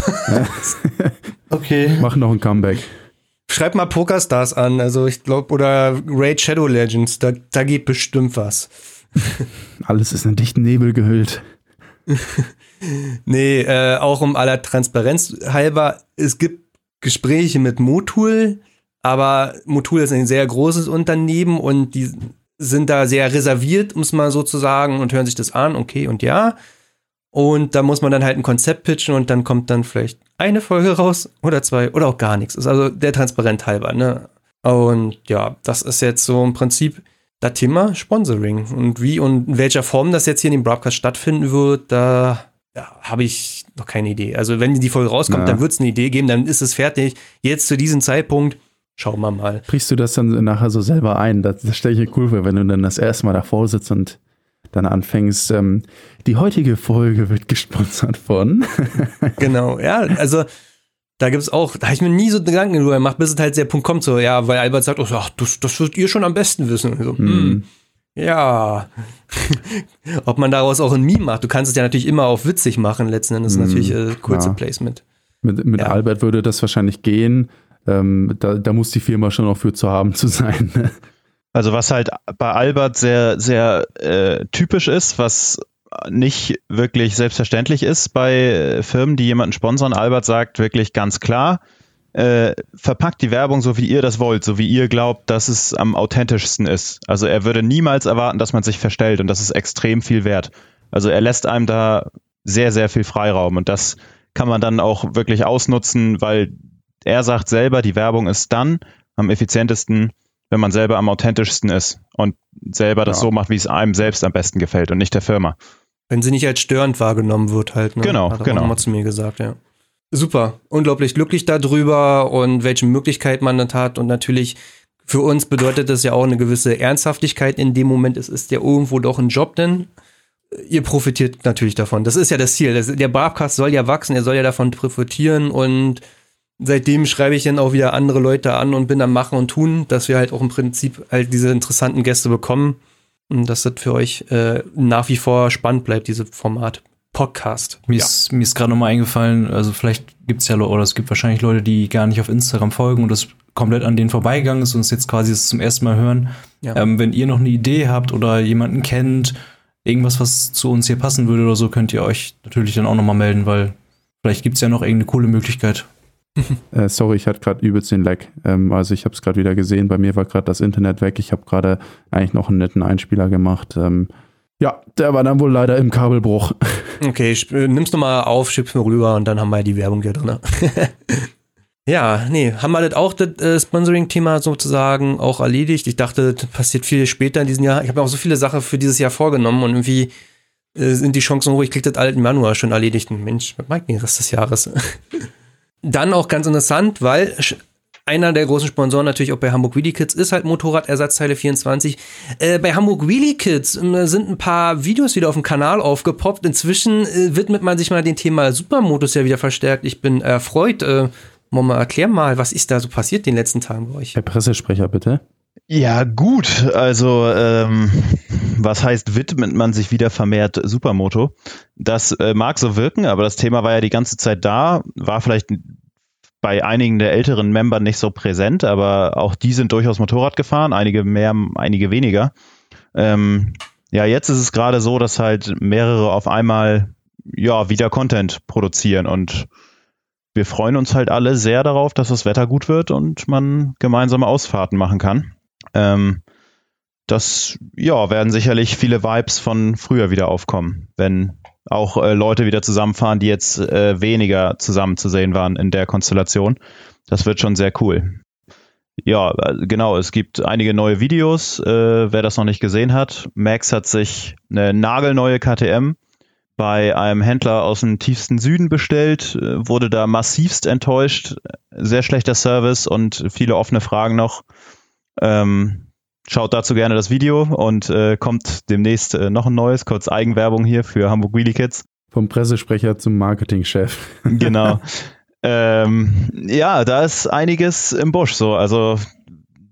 (laughs) okay. Mach noch ein Comeback. Schreib mal Pokerstars an, also ich glaube, oder Raid Shadow Legends, da, da geht bestimmt was. (laughs) Alles ist in dichten Nebel gehüllt. nee, äh, auch um aller Transparenz halber, es gibt Gespräche mit Motul, aber Motul ist ein sehr großes Unternehmen und die sind da sehr reserviert, um es mal so zu sagen, und hören sich das an, okay und ja. Und da muss man dann halt ein Konzept pitchen und dann kommt dann vielleicht eine Folge raus oder zwei oder auch gar nichts. Ist also der Transparent halber, ne? Und ja, das ist jetzt so im Prinzip das Thema Sponsoring. Und wie und in welcher Form das jetzt hier in dem Broadcast stattfinden wird, da ja, habe ich noch keine Idee. Also wenn die Folge rauskommt, ja. dann wird es eine Idee geben, dann ist es fertig. Jetzt zu diesem Zeitpunkt, schauen wir mal. Brichst du das dann nachher so selber ein? Das, das stelle ich mir cool vor, wenn du dann das erste Mal davor sitzt und dann anfängst, ähm, die heutige Folge wird gesponsert von. (laughs) genau, ja, also da gibt es auch, da habe ich mir nie so Gedanken drüber gemacht, bis es halt der Punkt kommt, so, ja, weil Albert sagt, oh, ach, das, das würdet ihr schon am besten wissen. So, hm. Ja. (laughs) Ob man daraus auch ein Meme macht. Du kannst es ja natürlich immer auf witzig machen, letzten Endes mm, natürlich äh, kurze ja. Placement. Mit, mit ja. Albert würde das wahrscheinlich gehen. Ähm, da, da muss die Firma schon auch für zu haben zu sein. Ne? Also was halt bei Albert sehr, sehr äh, typisch ist, was nicht wirklich selbstverständlich ist bei Firmen, die jemanden sponsern. Albert sagt wirklich ganz klar, äh, verpackt die Werbung so, wie ihr das wollt, so wie ihr glaubt, dass es am authentischsten ist. Also er würde niemals erwarten, dass man sich verstellt und das ist extrem viel wert. Also er lässt einem da sehr, sehr viel Freiraum und das kann man dann auch wirklich ausnutzen, weil er sagt selber, die Werbung ist dann am effizientesten, wenn man selber am authentischsten ist und selber das ja. so macht, wie es einem selbst am besten gefällt und nicht der Firma. Wenn sie nicht als störend wahrgenommen wird, halt. Ne? Genau, Hat er genau. Auch mal zu mir gesagt, ja super, unglaublich glücklich darüber und welche Möglichkeit man dann hat. Und natürlich für uns bedeutet das ja auch eine gewisse Ernsthaftigkeit in dem Moment. Es ist ja irgendwo doch ein Job, denn ihr profitiert natürlich davon. Das ist ja das Ziel. Das, der Barbcast soll ja wachsen, er soll ja davon profitieren und seitdem schreibe ich dann auch wieder andere Leute an und bin am Machen und Tun, dass wir halt auch im Prinzip halt diese interessanten Gäste bekommen und dass das für euch äh, nach wie vor spannend bleibt, dieses Format. Podcast. Mir ja. ist, mir ist gerade nochmal eingefallen, also vielleicht gibt es ja, oder es gibt wahrscheinlich Leute, die gar nicht auf Instagram folgen und das komplett an denen vorbeigegangen ist und es jetzt quasi das zum ersten Mal hören. Ja. Ähm, wenn ihr noch eine Idee habt oder jemanden kennt, irgendwas, was zu uns hier passen würde oder so, könnt ihr euch natürlich dann auch nochmal melden, weil vielleicht gibt es ja noch irgendeine coole Möglichkeit. Äh, sorry, ich hatte gerade übelst den Lag. Ähm, also ich habe es gerade wieder gesehen, bei mir war gerade das Internet weg. Ich habe gerade eigentlich noch einen netten Einspieler gemacht. Ähm, ja, der war dann wohl leider im Kabelbruch. (laughs) Okay, äh, nimm's nochmal auf, schieb's mir rüber und dann haben wir die Werbung hier drin. (laughs) ja, nee, haben wir das auch, das äh, Sponsoring-Thema sozusagen auch erledigt. Ich dachte, das passiert viel später in diesem Jahr. Ich habe mir auch so viele Sachen für dieses Jahr vorgenommen und irgendwie äh, sind die Chancen hoch, ich krieg das alten Januar schon erledigt. Mensch, was mag den Rest des Jahres? (laughs) dann auch ganz interessant, weil einer der großen Sponsoren natürlich auch bei Hamburg Wheelie Kids ist halt Motorradersatzteile 24. Äh, bei Hamburg Wheelie Kids äh, sind ein paar Videos wieder auf dem Kanal aufgepoppt. Inzwischen äh, widmet man sich mal dem Thema Supermotos ja wieder verstärkt. Ich bin erfreut. Äh, Mama, erklär mal, was ist da so passiert den letzten Tagen bei euch? Herr Pressesprecher, bitte. Ja, gut. Also, ähm, was heißt, widmet man sich wieder vermehrt Supermoto? Das äh, mag so wirken, aber das Thema war ja die ganze Zeit da, war vielleicht bei einigen der älteren Member nicht so präsent, aber auch die sind durchaus Motorrad gefahren, einige mehr, einige weniger. Ähm, ja, jetzt ist es gerade so, dass halt mehrere auf einmal ja wieder Content produzieren und wir freuen uns halt alle sehr darauf, dass das Wetter gut wird und man gemeinsame Ausfahrten machen kann. Ähm, das, ja, werden sicherlich viele Vibes von früher wieder aufkommen, wenn auch äh, Leute wieder zusammenfahren, die jetzt äh, weniger zusammen zu sehen waren in der Konstellation. Das wird schon sehr cool. Ja, äh, genau, es gibt einige neue Videos, äh, wer das noch nicht gesehen hat. Max hat sich eine nagelneue KTM bei einem Händler aus dem tiefsten Süden bestellt, äh, wurde da massivst enttäuscht. Sehr schlechter Service und viele offene Fragen noch. Ähm, schaut dazu gerne das Video und äh, kommt demnächst äh, noch ein neues, kurz Eigenwerbung hier für Hamburg Wheelie Kids. Vom Pressesprecher zum Marketingchef. (laughs) genau. ähm, ja, da ist einiges im Busch so. Also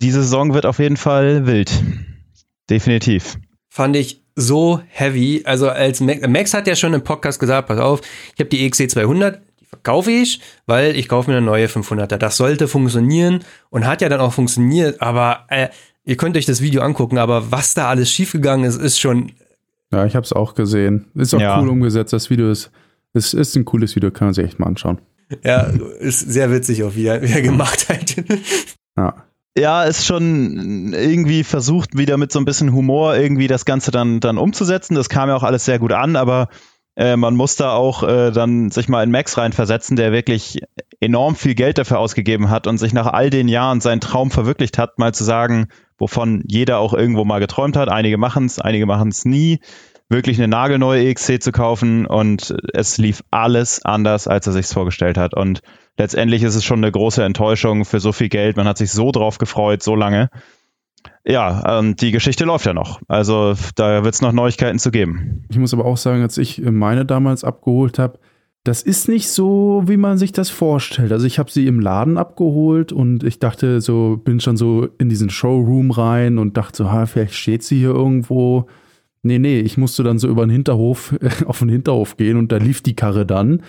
diese Saison wird auf jeden Fall wild. Definitiv. Fand ich so heavy. Also als Max, Max hat ja schon im Podcast gesagt, pass auf, ich habe die XC 200, die verkaufe ich, weil ich kaufe mir eine neue 500er. Das sollte funktionieren und hat ja dann auch funktioniert, aber äh, ihr könnt euch das Video angucken, aber was da alles schiefgegangen ist, ist schon... Ja, ich habe es auch gesehen. Ist auch ja. cool umgesetzt. Das Video ist, ist, ist ein cooles Video, kann man sich echt mal anschauen. Ja, ist sehr witzig auch, wie er, wie er gemacht hat. (laughs) Ja ja, ist schon irgendwie versucht, wieder mit so ein bisschen Humor irgendwie das Ganze dann, dann umzusetzen. Das kam ja auch alles sehr gut an, aber äh, man muss da auch äh, dann sich mal in Max reinversetzen, der wirklich enorm viel Geld dafür ausgegeben hat und sich nach all den Jahren seinen Traum verwirklicht hat, mal zu sagen, wovon jeder auch irgendwo mal geträumt hat. Einige machen es, einige machen es nie. Wirklich eine nagelneue EXC zu kaufen und es lief alles anders, als er sich vorgestellt hat. Und letztendlich ist es schon eine große Enttäuschung für so viel Geld. Man hat sich so drauf gefreut, so lange. Ja, und die Geschichte läuft ja noch. Also da wird es noch Neuigkeiten zu geben. Ich muss aber auch sagen, als ich meine damals abgeholt habe, das ist nicht so, wie man sich das vorstellt. Also ich habe sie im Laden abgeholt und ich dachte so, bin schon so in diesen Showroom rein und dachte so, ha, vielleicht steht sie hier irgendwo. Nee, nee, ich musste dann so über den Hinterhof, (laughs) auf den Hinterhof gehen und da lief die Karre dann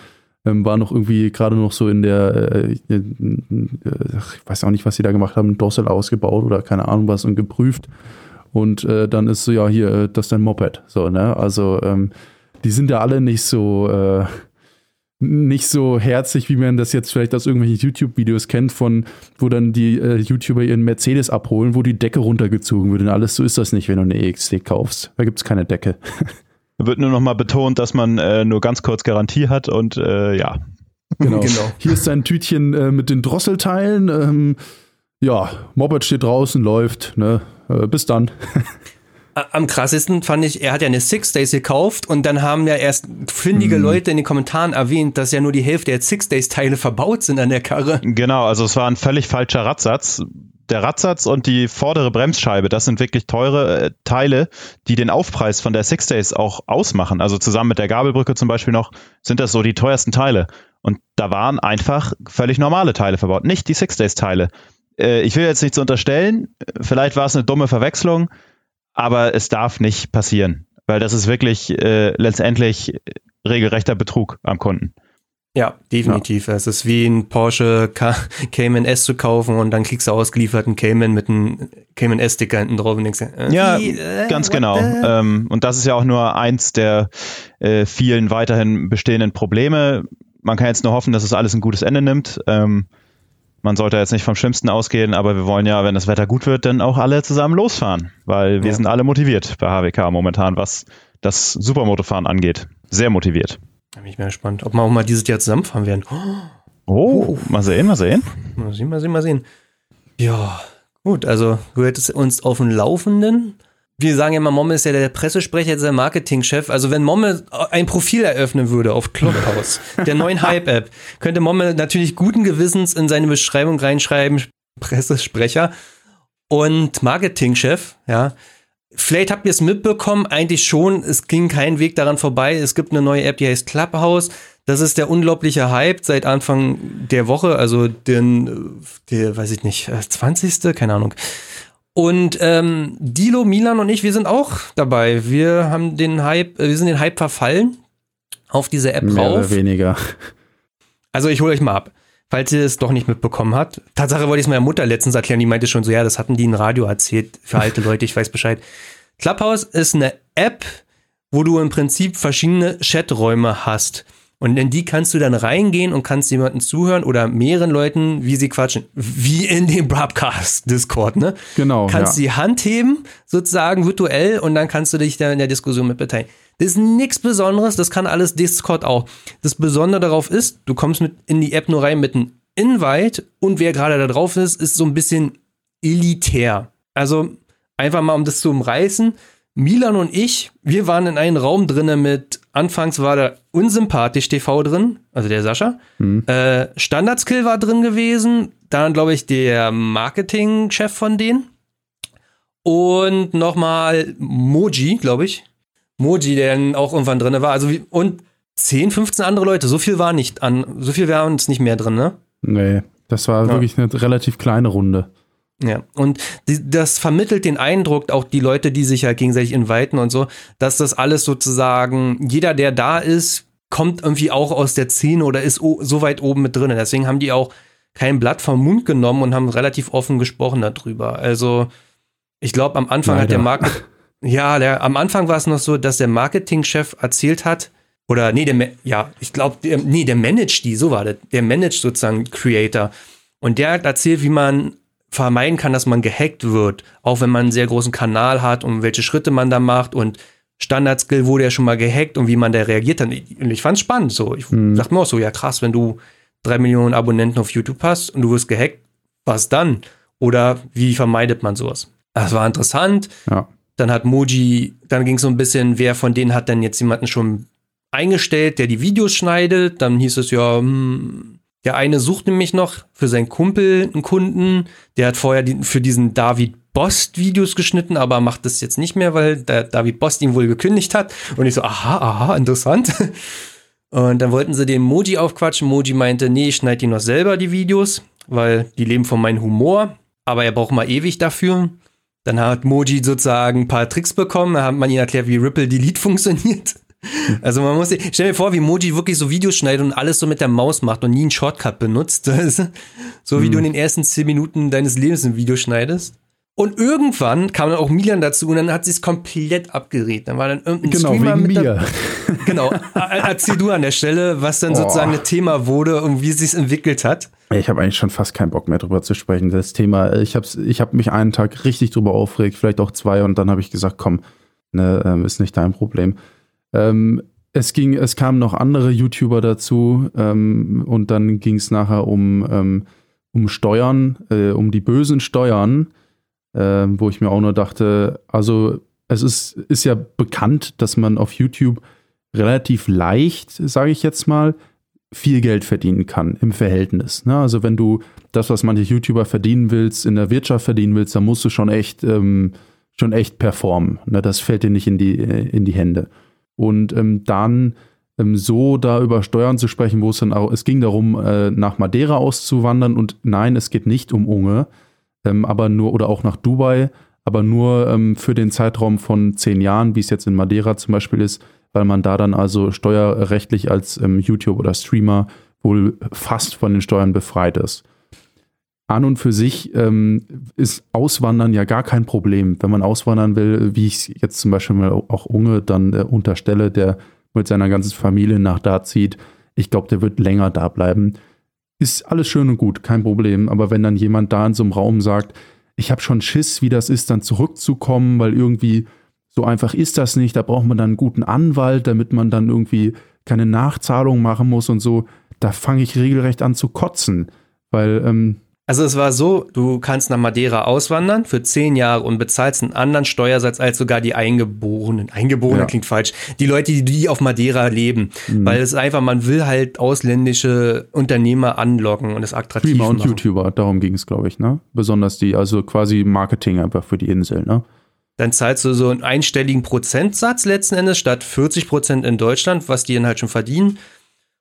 ähm, war noch irgendwie gerade noch so in der, äh, äh, ich weiß auch nicht, was sie da gemacht haben, Dossel ausgebaut oder keine Ahnung was und geprüft. Und äh, dann ist so, ja, hier, äh, das ist dein Moped. So, ne? Also, ähm, die sind ja alle nicht so, äh, nicht so herzlich, wie man das jetzt vielleicht aus irgendwelchen YouTube-Videos kennt, von wo dann die äh, YouTuber ihren Mercedes abholen, wo die Decke runtergezogen wird und alles. So ist das nicht, wenn du eine EXT kaufst. Da gibt es keine Decke. (laughs) Wird nur noch mal betont, dass man äh, nur ganz kurz Garantie hat und äh, ja. Genau. genau. Hier ist ein Tütchen äh, mit den Drosselteilen. Ähm, ja, Moped steht draußen, läuft. Ne? Äh, bis dann. Am krassesten fand ich, er hat ja eine Six Days gekauft und dann haben ja erst findige mhm. Leute in den Kommentaren erwähnt, dass ja nur die Hälfte der Six Days Teile verbaut sind an der Karre. Genau, also es war ein völlig falscher Radsatz der Radsatz und die vordere Bremsscheibe, das sind wirklich teure äh, Teile, die den Aufpreis von der Six Days auch ausmachen. Also zusammen mit der Gabelbrücke zum Beispiel noch, sind das so die teuersten Teile. Und da waren einfach völlig normale Teile verbaut, nicht die Six Days Teile. Äh, ich will jetzt nichts unterstellen, vielleicht war es eine dumme Verwechslung, aber es darf nicht passieren, weil das ist wirklich äh, letztendlich regelrechter Betrug am Kunden. Ja, definitiv. Ja. Es ist wie ein Porsche Cayman S zu kaufen und dann kriegst du ausgeliefert einen Cayman mit einem Cayman S-Sticker hinten drauf und denkst, äh, ja, wie, äh, ganz genau. Ähm, und das ist ja auch nur eins der äh, vielen weiterhin bestehenden Probleme. Man kann jetzt nur hoffen, dass es alles ein gutes Ende nimmt. Ähm, man sollte jetzt nicht vom Schlimmsten ausgehen, aber wir wollen ja, wenn das Wetter gut wird, dann auch alle zusammen losfahren, weil wir ja. sind alle motiviert bei HWK momentan, was das Supermotofahren angeht. Sehr motiviert. Da bin ich mal gespannt, ob wir auch mal dieses Jahr zusammenfahren werden. Oh, oh, mal sehen, mal sehen. Mal sehen, mal sehen, mal sehen. Ja, gut, also du hättest uns auf dem Laufenden. Wir sagen ja immer, Momme ist ja der Pressesprecher, jetzt der Marketingchef. Also wenn Momme ein Profil eröffnen würde auf Clubhouse, (laughs) der neuen Hype-App, könnte Momme natürlich guten Gewissens in seine Beschreibung reinschreiben, Pressesprecher und Marketingchef, ja. Vielleicht habt ihr es mitbekommen, eigentlich schon, es ging kein Weg daran vorbei. Es gibt eine neue App, die heißt Clubhouse. Das ist der unglaubliche Hype seit Anfang der Woche, also den, der, weiß ich nicht, 20. Äh, keine Ahnung. Und ähm, Dilo, Milan und ich, wir sind auch dabei. Wir haben den Hype, äh, wir sind den Hype verfallen auf diese App Mehr rauf. Oder weniger. Also ich hole euch mal ab falls ihr es doch nicht mitbekommen habt. Tatsache wollte ich es meiner Mutter letztens erklären, die meinte schon so, ja, das hatten die im Radio erzählt, für alte (laughs) Leute, ich weiß Bescheid. Clubhouse ist eine App, wo du im Prinzip verschiedene Chaträume hast. Und in die kannst du dann reingehen und kannst jemanden zuhören oder mehreren Leuten, wie sie quatschen. Wie in dem Broadcast-Discord, ne? Genau. Kannst ja. die Hand heben, sozusagen virtuell, und dann kannst du dich da in der Diskussion mit beteiligen. Das ist nichts Besonderes, das kann alles Discord auch. Das Besondere darauf ist, du kommst mit in die App nur rein mit einem Invite und wer gerade da drauf ist, ist so ein bisschen elitär. Also einfach mal um das zu umreißen. Milan und ich, wir waren in einem Raum drinnen mit, anfangs war da unsympathisch TV drin, also der Sascha. Mhm. Äh, Standardskill war drin gewesen, dann glaube ich der Marketingchef von denen. Und nochmal Moji, glaube ich. Moji, der dann auch irgendwann drin war. Also und 10, 15 andere Leute. So viel war nicht an, so viel waren uns nicht mehr drin, ne? Nee, das war ja. wirklich eine relativ kleine Runde. Ja, und die, das vermittelt den Eindruck, auch die Leute, die sich ja halt gegenseitig inviten und so, dass das alles sozusagen, jeder, der da ist, kommt irgendwie auch aus der Szene oder ist so weit oben mit drin. Deswegen haben die auch kein Blatt vom Mund genommen und haben relativ offen gesprochen darüber. Also, ich glaube, am Anfang Leider. hat der Market, ja, der, am Anfang war es noch so, dass der Marketingchef erzählt hat, oder nee, der, ja, ich glaube, nee, der managt die, so war das. Der managt sozusagen Creator. Und der hat erzählt, wie man vermeiden kann, dass man gehackt wird, auch wenn man einen sehr großen Kanal hat und welche Schritte man da macht und Standardskill wurde ja schon mal gehackt und wie man da reagiert hat. Und ich fand's spannend so. Ich mhm. dachte mir auch so, ja krass, wenn du drei Millionen Abonnenten auf YouTube hast und du wirst gehackt, was dann? Oder wie vermeidet man sowas? Das war interessant. Ja. Dann hat Moji, dann ging es so ein bisschen, wer von denen hat denn jetzt jemanden schon eingestellt, der die Videos schneidet. Dann hieß es ja, hm, der eine sucht nämlich noch für seinen Kumpel einen Kunden. Der hat vorher für diesen David Bost Videos geschnitten, aber macht das jetzt nicht mehr, weil der David Bost ihn wohl gekündigt hat. Und ich so, aha, aha, interessant. (laughs) Und dann wollten sie den Moji aufquatschen. Moji meinte, nee, ich schneide die noch selber, die Videos, weil die leben von meinem Humor. Aber er braucht mal ewig dafür. Dann hat Moji sozusagen ein paar Tricks bekommen. Da hat man ihn erklärt, wie Ripple Delete (laughs) funktioniert. Also man muss sich, stell dir vor, wie Moji wirklich so Videos schneidet und alles so mit der Maus macht und nie einen Shortcut benutzt. (laughs) so wie hm. du in den ersten zehn Minuten deines Lebens ein Video schneidest. Und irgendwann kam dann auch Milan dazu und dann hat sie es komplett abgedreht. Dann war dann irgendein genau, Streamer mit mir. (laughs) Genau, erzähl du an der Stelle, was dann oh. sozusagen ein Thema wurde und wie es sich entwickelt hat. Ich habe eigentlich schon fast keinen Bock mehr drüber zu sprechen. Das Thema, ich habe ich hab mich einen Tag richtig drüber aufgeregt, vielleicht auch zwei und dann habe ich gesagt, komm, ne, ähm, ist nicht dein Problem. Ähm, es ging, es kamen noch andere YouTuber dazu ähm, und dann ging es nachher um, ähm, um Steuern, äh, um die bösen Steuern, äh, wo ich mir auch nur dachte, also es ist, ist ja bekannt, dass man auf YouTube relativ leicht, sage ich jetzt mal, viel Geld verdienen kann im Verhältnis. Ne? Also wenn du das, was manche YouTuber verdienen willst, in der Wirtschaft verdienen willst, dann musst du schon echt, ähm, schon echt performen. Ne? Das fällt dir nicht in die, äh, in die Hände. Und ähm, dann ähm, so da über Steuern zu sprechen, wo es dann auch, es ging darum, äh, nach Madeira auszuwandern und nein, es geht nicht um Unge, ähm, aber nur, oder auch nach Dubai, aber nur ähm, für den Zeitraum von zehn Jahren, wie es jetzt in Madeira zum Beispiel ist, weil man da dann also steuerrechtlich als ähm, YouTube oder Streamer wohl fast von den Steuern befreit ist an und für sich ähm, ist Auswandern ja gar kein Problem. Wenn man auswandern will, wie ich jetzt zum Beispiel mal auch Unge dann äh, unterstelle, der mit seiner ganzen Familie nach da zieht, ich glaube, der wird länger da bleiben. Ist alles schön und gut, kein Problem. Aber wenn dann jemand da in so einem Raum sagt, ich habe schon Schiss, wie das ist, dann zurückzukommen, weil irgendwie so einfach ist das nicht. Da braucht man dann einen guten Anwalt, damit man dann irgendwie keine Nachzahlung machen muss und so. Da fange ich regelrecht an zu kotzen, weil ähm, also es war so, du kannst nach Madeira auswandern für zehn Jahre und bezahlst einen anderen Steuersatz als sogar die Eingeborenen. Eingeborene ja. klingt falsch. Die Leute, die, die auf Madeira leben. Mhm. Weil es ist einfach, man will halt ausländische Unternehmer anlocken und es attraktiv Streamer und YouTuber, darum ging es, glaube ich, ne? Besonders die, also quasi Marketing einfach für die Insel, ne? Dann zahlst du so einen einstelligen Prozentsatz letzten Endes statt 40 Prozent in Deutschland, was die dann halt schon verdienen.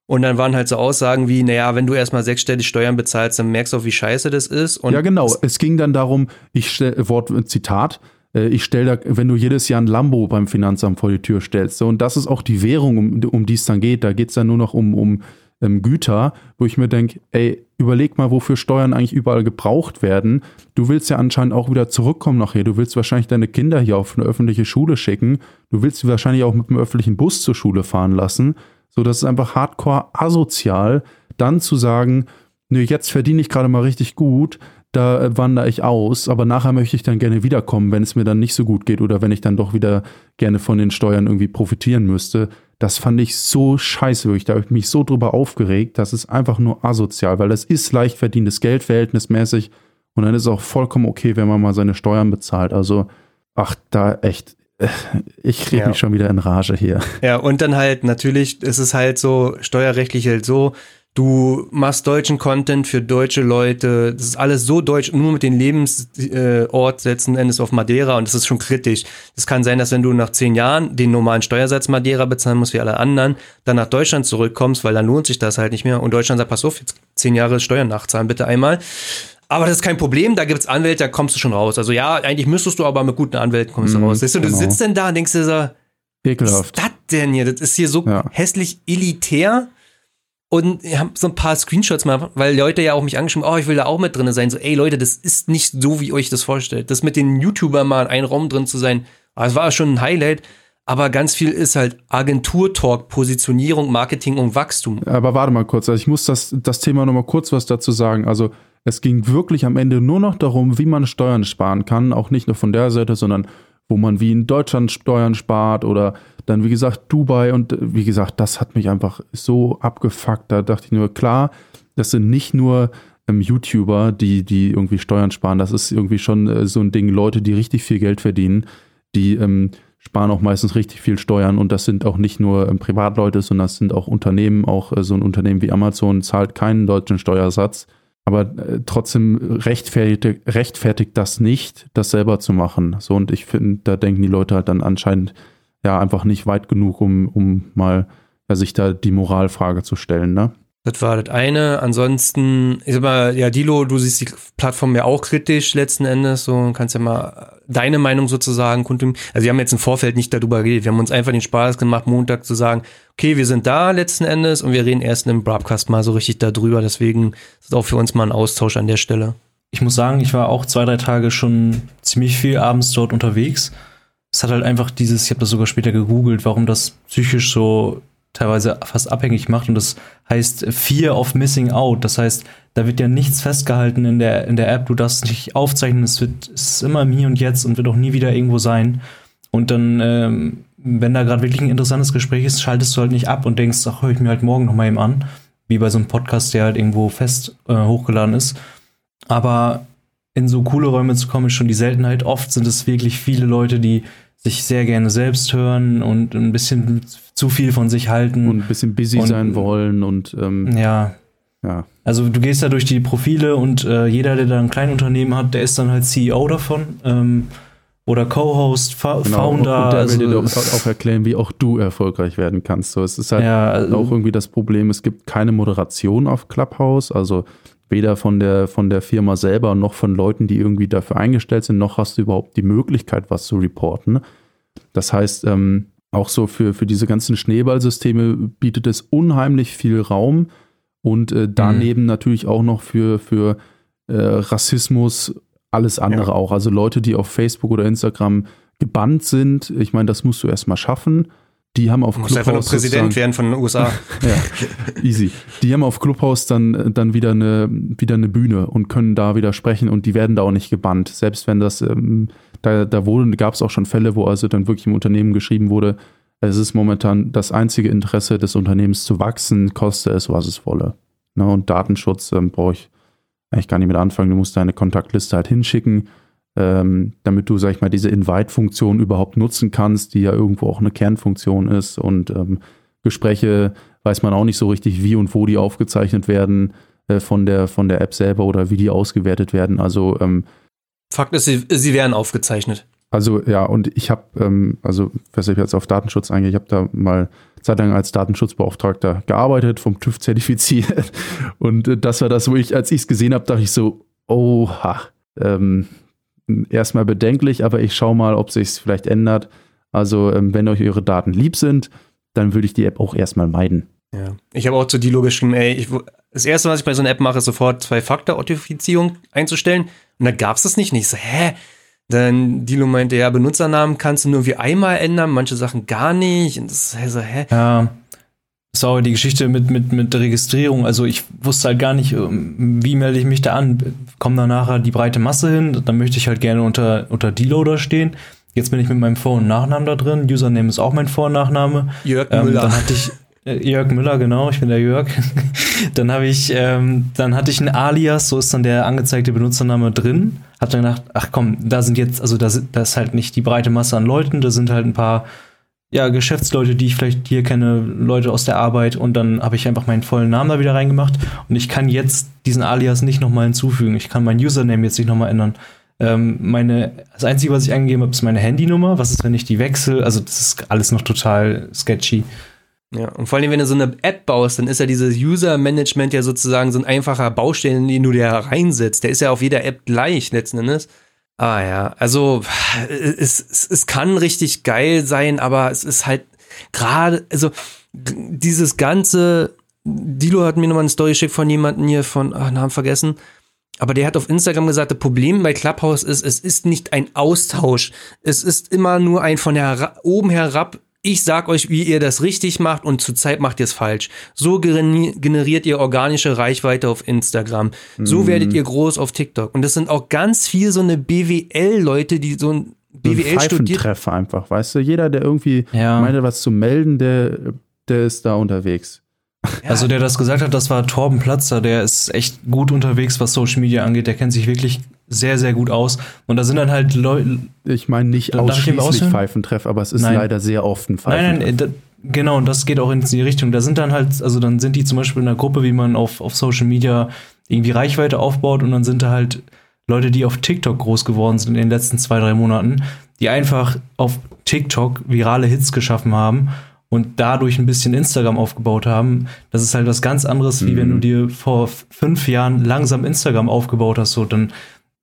Und dann waren halt so Aussagen wie, naja, wenn du erstmal sechsstellig Steuern bezahlst, dann merkst du auch, wie scheiße das ist. Und ja, genau. Es ging dann darum, ich stelle, Wort, Zitat, äh, ich stelle da, wenn du jedes Jahr ein Lambo beim Finanzamt vor die Tür stellst. So, und das ist auch die Währung, um, um die es dann geht. Da geht es dann nur noch um, um ähm, Güter, wo ich mir denke, ey, überleg mal, wofür Steuern eigentlich überall gebraucht werden. Du willst ja anscheinend auch wieder zurückkommen nachher. Du willst wahrscheinlich deine Kinder hier auf eine öffentliche Schule schicken. Du willst sie wahrscheinlich auch mit einem öffentlichen Bus zur Schule fahren lassen. So, das ist einfach hardcore asozial, dann zu sagen, nee, jetzt verdiene ich gerade mal richtig gut, da äh, wandere ich aus, aber nachher möchte ich dann gerne wiederkommen, wenn es mir dann nicht so gut geht oder wenn ich dann doch wieder gerne von den Steuern irgendwie profitieren müsste. Das fand ich so scheiße, wirklich. Da habe ich mich so drüber aufgeregt. Das ist einfach nur asozial, weil das ist leicht verdientes Geld verhältnismäßig und dann ist es auch vollkommen okay, wenn man mal seine Steuern bezahlt. Also, ach, da echt, ich kriege ja. mich schon wieder in Rage hier. Ja, und dann halt natürlich ist es halt so, steuerrechtlich halt so, Du machst deutschen Content für deutsche Leute. Das ist alles so deutsch, nur mit dem Lebensort letzten Endes auf Madeira und das ist schon kritisch. Es kann sein, dass wenn du nach zehn Jahren den normalen Steuersatz Madeira bezahlen musst wie alle anderen, dann nach Deutschland zurückkommst, weil dann lohnt sich das halt nicht mehr. Und Deutschland sagt, pass auf, jetzt zehn Jahre Steuern nachzahlen, bitte einmal. Aber das ist kein Problem, da gibt's Anwälte, da kommst du schon raus. Also ja, eigentlich müsstest du, aber mit guten Anwälten kommst du mm, raus. Weißt du, genau. du sitzt denn da und denkst dir so, Ekelhaft. was ist das denn hier? Das ist hier so ja. hässlich elitär und ich habe so ein paar Screenshots mal, weil Leute ja auch mich angeschrieben, oh, ich will da auch mit drin sein. So, ey Leute, das ist nicht so, wie ihr euch das vorstellt. Das mit den YouTubern mal in einem Raum drin zu sein, das war schon ein Highlight. Aber ganz viel ist halt Agentur-Talk, Positionierung, Marketing und Wachstum. Aber warte mal kurz, also ich muss das, das Thema nochmal kurz was dazu sagen. Also es ging wirklich am Ende nur noch darum, wie man Steuern sparen kann. Auch nicht nur von der Seite, sondern wo man wie in Deutschland Steuern spart oder dann, wie gesagt, Dubai und wie gesagt, das hat mich einfach so abgefuckt. Da dachte ich nur, klar, das sind nicht nur ähm, YouTuber, die, die irgendwie Steuern sparen. Das ist irgendwie schon äh, so ein Ding, Leute, die richtig viel Geld verdienen, die ähm, sparen auch meistens richtig viel Steuern und das sind auch nicht nur ähm, Privatleute, sondern das sind auch Unternehmen, auch äh, so ein Unternehmen wie Amazon zahlt keinen deutschen Steuersatz. Aber äh, trotzdem rechtfertigt, rechtfertigt das nicht, das selber zu machen. So, und ich finde, da denken die Leute halt dann anscheinend ja einfach nicht weit genug, um, um mal ja, sich da die Moralfrage zu stellen, ne? Das war das eine. Ansonsten, ich sag mal, ja, Dilo, du siehst die Plattform ja auch kritisch letzten Endes, so kannst ja mal deine Meinung sozusagen kundtun. Also wir haben jetzt im Vorfeld nicht darüber geredet. Wir haben uns einfach den Spaß gemacht, Montag zu sagen, okay, wir sind da letzten Endes und wir reden erst im Broadcast mal so richtig darüber. Deswegen ist es auch für uns mal ein Austausch an der Stelle. Ich muss sagen, ich war auch zwei, drei Tage schon ziemlich viel abends dort unterwegs es hat halt einfach dieses, ich habe das sogar später gegoogelt, warum das psychisch so teilweise fast abhängig macht und das heißt Fear of Missing Out. Das heißt, da wird ja nichts festgehalten in der, in der App, du darfst nicht aufzeichnen, es wird es ist immer im Hier und Jetzt und wird auch nie wieder irgendwo sein. Und dann, ähm, wenn da gerade wirklich ein interessantes Gespräch ist, schaltest du halt nicht ab und denkst, ach, höre ich mir halt morgen noch mal eben an. Wie bei so einem Podcast, der halt irgendwo fest äh, hochgeladen ist. Aber in so coole Räume zu kommen, ist schon die Seltenheit. Oft sind es wirklich viele Leute, die sich sehr gerne selbst hören und ein bisschen zu viel von sich halten. Und ein bisschen busy und, sein wollen und ähm, ja. ja. Also du gehst da durch die Profile und äh, jeder, der da ein Kleinunternehmen hat, der ist dann halt CEO davon. Ähm, oder Co-Host, Fa genau, Founder. Und der also, will dir auch, auch erklären, wie auch du erfolgreich werden kannst. So, es ist halt ja, also, auch irgendwie das Problem, es gibt keine Moderation auf Clubhouse. Also weder von der, von der Firma selber noch von Leuten, die irgendwie dafür eingestellt sind, noch hast du überhaupt die Möglichkeit, was zu reporten. Das heißt, ähm, auch so für, für diese ganzen Schneeballsysteme bietet es unheimlich viel Raum und äh, daneben mhm. natürlich auch noch für, für äh, Rassismus alles andere ja. auch. Also Leute, die auf Facebook oder Instagram gebannt sind, ich meine, das musst du erstmal schaffen. Die haben auf Clubhouse. einfach nur Präsident werden von den USA. (laughs) ja, easy. Die haben auf Clubhouse dann, dann wieder, eine, wieder eine Bühne und können da wieder sprechen und die werden da auch nicht gebannt. Selbst wenn das, ähm, da, da gab es auch schon Fälle, wo also dann wirklich im Unternehmen geschrieben wurde, es ist momentan das einzige Interesse des Unternehmens zu wachsen, koste es, was es wolle. Ne, und Datenschutz ähm, brauche ich eigentlich gar nicht mit anfangen. Du musst deine Kontaktliste halt hinschicken ähm, damit du, sag ich mal, diese Invite-Funktion überhaupt nutzen kannst, die ja irgendwo auch eine Kernfunktion ist. Und ähm, Gespräche weiß man auch nicht so richtig, wie und wo die aufgezeichnet werden äh, von, der, von der App selber oder wie die ausgewertet werden. Also ähm, Fakt ist, sie, sie werden aufgezeichnet. Also ja, und ich habe, ähm, also was ich jetzt auf Datenschutz eingehe, ich habe da mal zeitlang als Datenschutzbeauftragter gearbeitet, vom TÜV zertifiziert. (laughs) Und äh, das war das, wo ich, als ich es gesehen habe, dachte ich so, oha, ähm, erstmal bedenklich, aber ich schaue mal, ob sich es vielleicht ändert. Also, ähm, wenn euch eure Daten lieb sind, dann würde ich die App auch erstmal meiden. Ja. Ich habe auch zu Dilo geschrieben, ey, ich, das erste, was ich bei so einer App mache, ist sofort Zwei-Faktor-Authentifizierung einzustellen. Und da gab es das nicht. Und ich so, hä? Dann Dilo meinte, ja, Benutzernamen kannst du nur wie einmal ändern, manche Sachen gar nicht. Und das ist so, hä? Ja. Aber die Geschichte mit, mit, mit der Registrierung. Also ich wusste halt gar nicht, ähm, wie melde ich mich da an. Kommt da nachher die breite Masse hin, dann möchte ich halt gerne unter, unter Deloader stehen. Jetzt bin ich mit meinem Vor- und Nachnamen da drin. Username ist auch mein Vor- und Nachname. Jörg ähm, Müller. Dann hatte ich äh, Jörg Müller, genau, ich bin der Jörg. (laughs) dann habe ich, ähm, dann hatte ich ein Alias, so ist dann der angezeigte Benutzername drin. Hab dann gedacht, ach komm, da sind jetzt, also da, da ist halt nicht die breite Masse an Leuten, da sind halt ein paar ja, Geschäftsleute, die ich vielleicht hier kenne, Leute aus der Arbeit und dann habe ich einfach meinen vollen Namen da wieder reingemacht und ich kann jetzt diesen Alias nicht nochmal hinzufügen. Ich kann meinen Username jetzt nicht nochmal ändern. Ähm, meine, das Einzige, was ich eingegeben habe, ist meine Handynummer. Was ist, wenn ich die wechsle? Also das ist alles noch total sketchy. Ja, und vor allem, wenn du so eine App baust, dann ist ja dieses User-Management ja sozusagen so ein einfacher Baustein, den du da reinsetzt. Der ist ja auf jeder App gleich letzten Endes. Ah ja, also es, es, es kann richtig geil sein, aber es ist halt gerade, also dieses ganze, Dilo hat mir nochmal eine Story geschickt von jemandem hier von, ach, Namen vergessen, aber der hat auf Instagram gesagt, das Problem bei Clubhouse ist, es ist nicht ein Austausch. Es ist immer nur ein von her oben herab ich sag euch, wie ihr das richtig macht und zurzeit macht ihr es falsch. So generiert ihr organische Reichweite auf Instagram. So mm. werdet ihr groß auf TikTok. Und das sind auch ganz viel so eine BWL-Leute, die so ein BWL studiert. Treffer einfach, weißt du? Jeder, der irgendwie ja. meinte, was zu melden, der, der ist da unterwegs. Ja. Also der das gesagt hat, das war Torben Platzer, der ist echt gut unterwegs, was Social Media angeht. Der kennt sich wirklich sehr, sehr gut aus. Und da sind dann halt Leute. Ich meine nicht ausschließlich Pfeifentreff, aber es ist nein. leider sehr oft ein Pfeifentreff. Nein, nein, da, genau, und das geht auch in die Richtung. Da sind dann halt, also dann sind die zum Beispiel in einer Gruppe, wie man auf, auf Social Media irgendwie Reichweite aufbaut und dann sind da halt Leute, die auf TikTok groß geworden sind in den letzten zwei, drei Monaten, die einfach auf TikTok virale Hits geschaffen haben und dadurch ein bisschen Instagram aufgebaut haben. Das ist halt was ganz anderes, mhm. wie wenn du mhm. dir vor fünf Jahren langsam Instagram aufgebaut hast. So, dann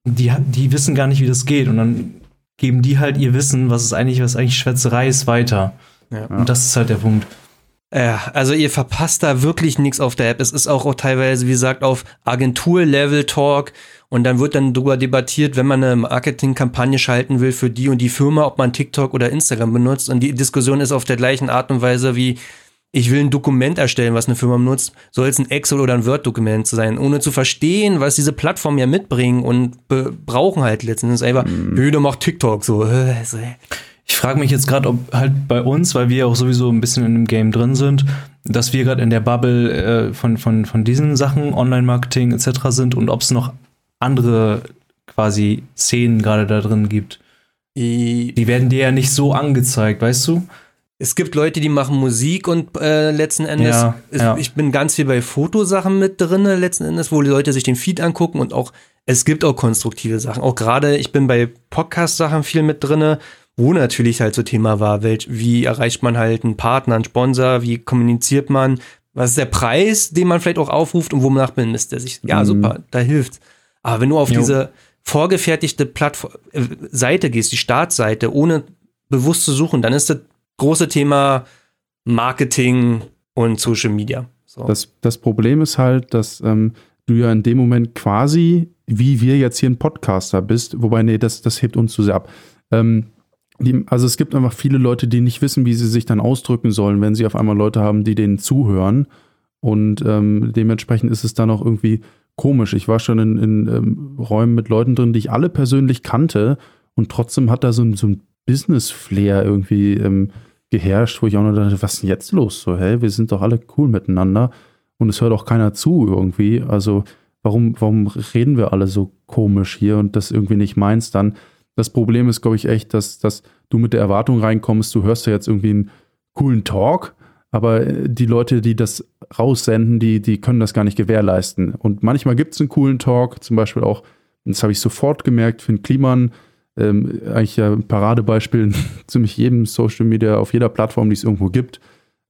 die, die wissen gar nicht, wie das geht. Und dann geben die halt ihr Wissen, was ist eigentlich, was eigentlich Schwätzerei ist, weiter. Ja. Und das ist halt der Punkt. Ja, also ihr verpasst da wirklich nichts auf der App. Es ist auch, auch teilweise, wie gesagt, auf Agentur-Level-Talk und dann wird dann darüber debattiert, wenn man eine Marketingkampagne schalten will für die und die Firma, ob man TikTok oder Instagram benutzt. Und die Diskussion ist auf der gleichen Art und Weise wie ich will ein Dokument erstellen, was eine Firma benutzt, soll es ein Excel oder ein Word-Dokument sein, ohne zu verstehen, was diese Plattformen ja mitbringen und brauchen halt letztendlich einfach, mhm. Höhle macht TikTok so. (laughs) Ich frage mich jetzt gerade, ob halt bei uns, weil wir auch sowieso ein bisschen in dem Game drin sind, dass wir gerade in der Bubble äh, von, von, von diesen Sachen, Online-Marketing etc. sind und ob es noch andere quasi Szenen gerade da drin gibt. Die werden dir ja nicht so angezeigt, weißt du? Es gibt Leute, die machen Musik und äh, letzten Endes, ja, ist, ja. ich bin ganz viel bei Fotosachen mit drin, letzten Endes, wo die Leute sich den Feed angucken und auch, es gibt auch konstruktive Sachen. Auch gerade, ich bin bei Podcast-Sachen viel mit drin, wo natürlich halt so Thema war, welch, wie erreicht man halt einen Partner, einen Sponsor, wie kommuniziert man, was ist der Preis, den man vielleicht auch aufruft und wonach bemisst er sich. Ja, mhm. super, da hilft. Aber wenn du auf jo. diese vorgefertigte Plattform, äh, Seite gehst, die Startseite, ohne bewusst zu suchen, dann ist das große Thema Marketing und Social Media. So. Das, das Problem ist halt, dass ähm, du ja in dem Moment quasi, wie wir jetzt hier ein Podcaster bist, wobei, nee, das, das hebt uns zu sehr ab. Ähm, die, also es gibt einfach viele Leute, die nicht wissen, wie sie sich dann ausdrücken sollen, wenn sie auf einmal Leute haben, die denen zuhören. Und ähm, dementsprechend ist es dann auch irgendwie komisch. Ich war schon in, in ähm, Räumen mit Leuten drin, die ich alle persönlich kannte und trotzdem hat da so ein, so ein Business-Flair irgendwie ähm, geherrscht, wo ich auch noch dachte, was ist denn jetzt los? So, hä, wir sind doch alle cool miteinander und es hört auch keiner zu irgendwie. Also, warum, warum reden wir alle so komisch hier und das irgendwie nicht meinst dann? Das Problem ist, glaube ich, echt, dass, dass du mit der Erwartung reinkommst, du hörst ja jetzt irgendwie einen coolen Talk, aber äh, die Leute, die das raussenden, die, die können das gar nicht gewährleisten. Und manchmal gibt es einen coolen Talk, zum Beispiel auch, das habe ich sofort gemerkt, Finn Kliman, ähm, eigentlich ja ein Paradebeispiel in (laughs) ziemlich jedem Social Media, auf jeder Plattform, die es irgendwo gibt,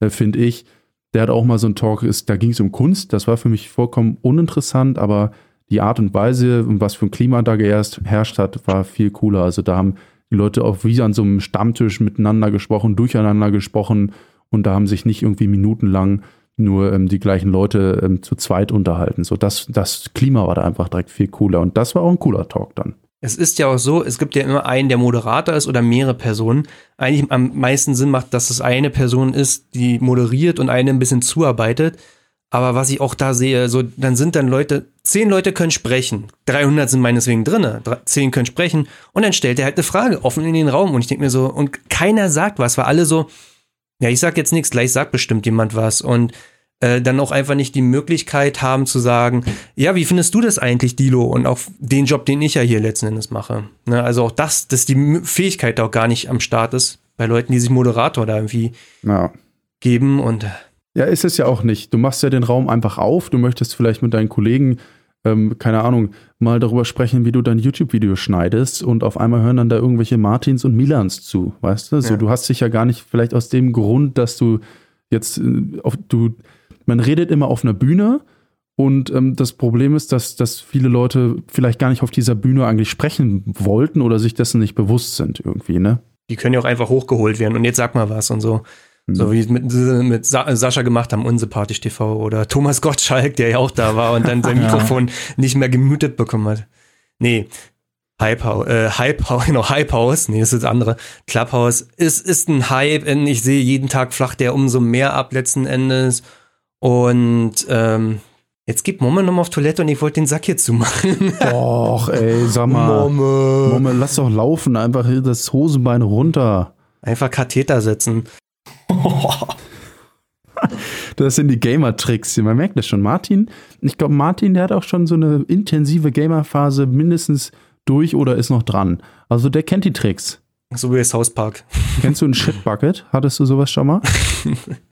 äh, finde ich. Der hat auch mal so einen Talk, ist, da ging es um Kunst, das war für mich vollkommen uninteressant, aber die Art und Weise was für ein Klima da geherrscht herrscht hat, war viel cooler. Also da haben die Leute auch wie an so einem Stammtisch miteinander gesprochen, durcheinander gesprochen und da haben sich nicht irgendwie minutenlang nur ähm, die gleichen Leute ähm, zu zweit unterhalten. So das, das Klima war da einfach direkt viel cooler und das war auch ein cooler Talk dann. Es ist ja auch so, es gibt ja immer einen, der Moderator ist oder mehrere Personen. Eigentlich am meisten Sinn macht, dass es eine Person ist, die moderiert und eine ein bisschen zuarbeitet. Aber was ich auch da sehe, so, dann sind dann Leute, zehn Leute können sprechen, 300 sind meineswegen drinne, zehn können sprechen. Und dann stellt er halt eine Frage offen in den Raum. Und ich denke mir so, und keiner sagt was, weil alle so, ja, ich sag jetzt nichts, gleich sagt bestimmt jemand was. Und äh, dann auch einfach nicht die Möglichkeit haben zu sagen, ja, wie findest du das eigentlich, Dilo? Und auch den Job, den ich ja hier letzten Endes mache. Ne? Also auch das, dass die Fähigkeit auch gar nicht am Start ist bei Leuten, die sich Moderator da irgendwie ja. geben und ja, ist es ja auch nicht. Du machst ja den Raum einfach auf. Du möchtest vielleicht mit deinen Kollegen, ähm, keine Ahnung, mal darüber sprechen, wie du dein YouTube-Video schneidest und auf einmal hören dann da irgendwelche Martins und Milans zu, weißt du? So, ja. du hast dich ja gar nicht vielleicht aus dem Grund, dass du jetzt äh, auf, du man redet immer auf einer Bühne und ähm, das Problem ist, dass, dass viele Leute vielleicht gar nicht auf dieser Bühne eigentlich sprechen wollten oder sich dessen nicht bewusst sind irgendwie, ne? Die können ja auch einfach hochgeholt werden und jetzt sag mal was und so. Mhm. So wie mit, mit Sa Sascha gemacht haben, Unsympathisch TV oder Thomas Gottschalk, der ja auch da war und dann sein (laughs) Mikrofon nicht mehr gemutet bekommen hat. Nee, Hype House, äh, Hype House, (laughs) genau, Hype House, nee, das ist das andere. Clubhouse ist, ist ein Hype, ich sehe jeden Tag flacht der umso mehr ab letzten Endes und ähm, jetzt gibt Momme nochmal auf Toilette und ich wollte den Sack hier zumachen. (laughs) Och, ey, sag mal. Momme. Momme, lass doch laufen, einfach das Hosenbein runter. Einfach Katheter setzen. (laughs) Das sind die Gamer-Tricks. Man merkt das schon. Martin, ich glaube, Martin, der hat auch schon so eine intensive Gamer-Phase mindestens durch oder ist noch dran. Also der kennt die Tricks. So wie South Park. Kennst du ein Shitbucket? Hattest du sowas schon mal? (laughs)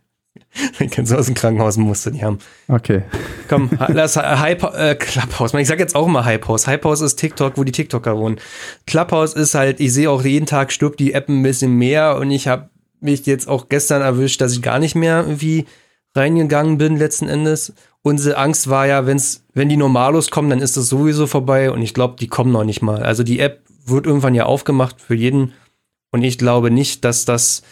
Den kennst du aus dem Krankenhaus, musste die haben. Okay. Komm, (laughs) lass Hype, äh, Clubhouse. Ich sag jetzt auch immer Hypehouse. Hypehouse ist TikTok, wo die TikToker wohnen. Clubhouse ist halt, ich sehe auch jeden Tag stirbt die App ein bisschen mehr und ich habe mich jetzt auch gestern erwischt, dass ich gar nicht mehr irgendwie reingegangen bin letzten Endes. Unsere Angst war ja, wenn's, wenn die Normalos kommen, dann ist das sowieso vorbei und ich glaube, die kommen noch nicht mal. Also die App wird irgendwann ja aufgemacht für jeden und ich glaube nicht, dass das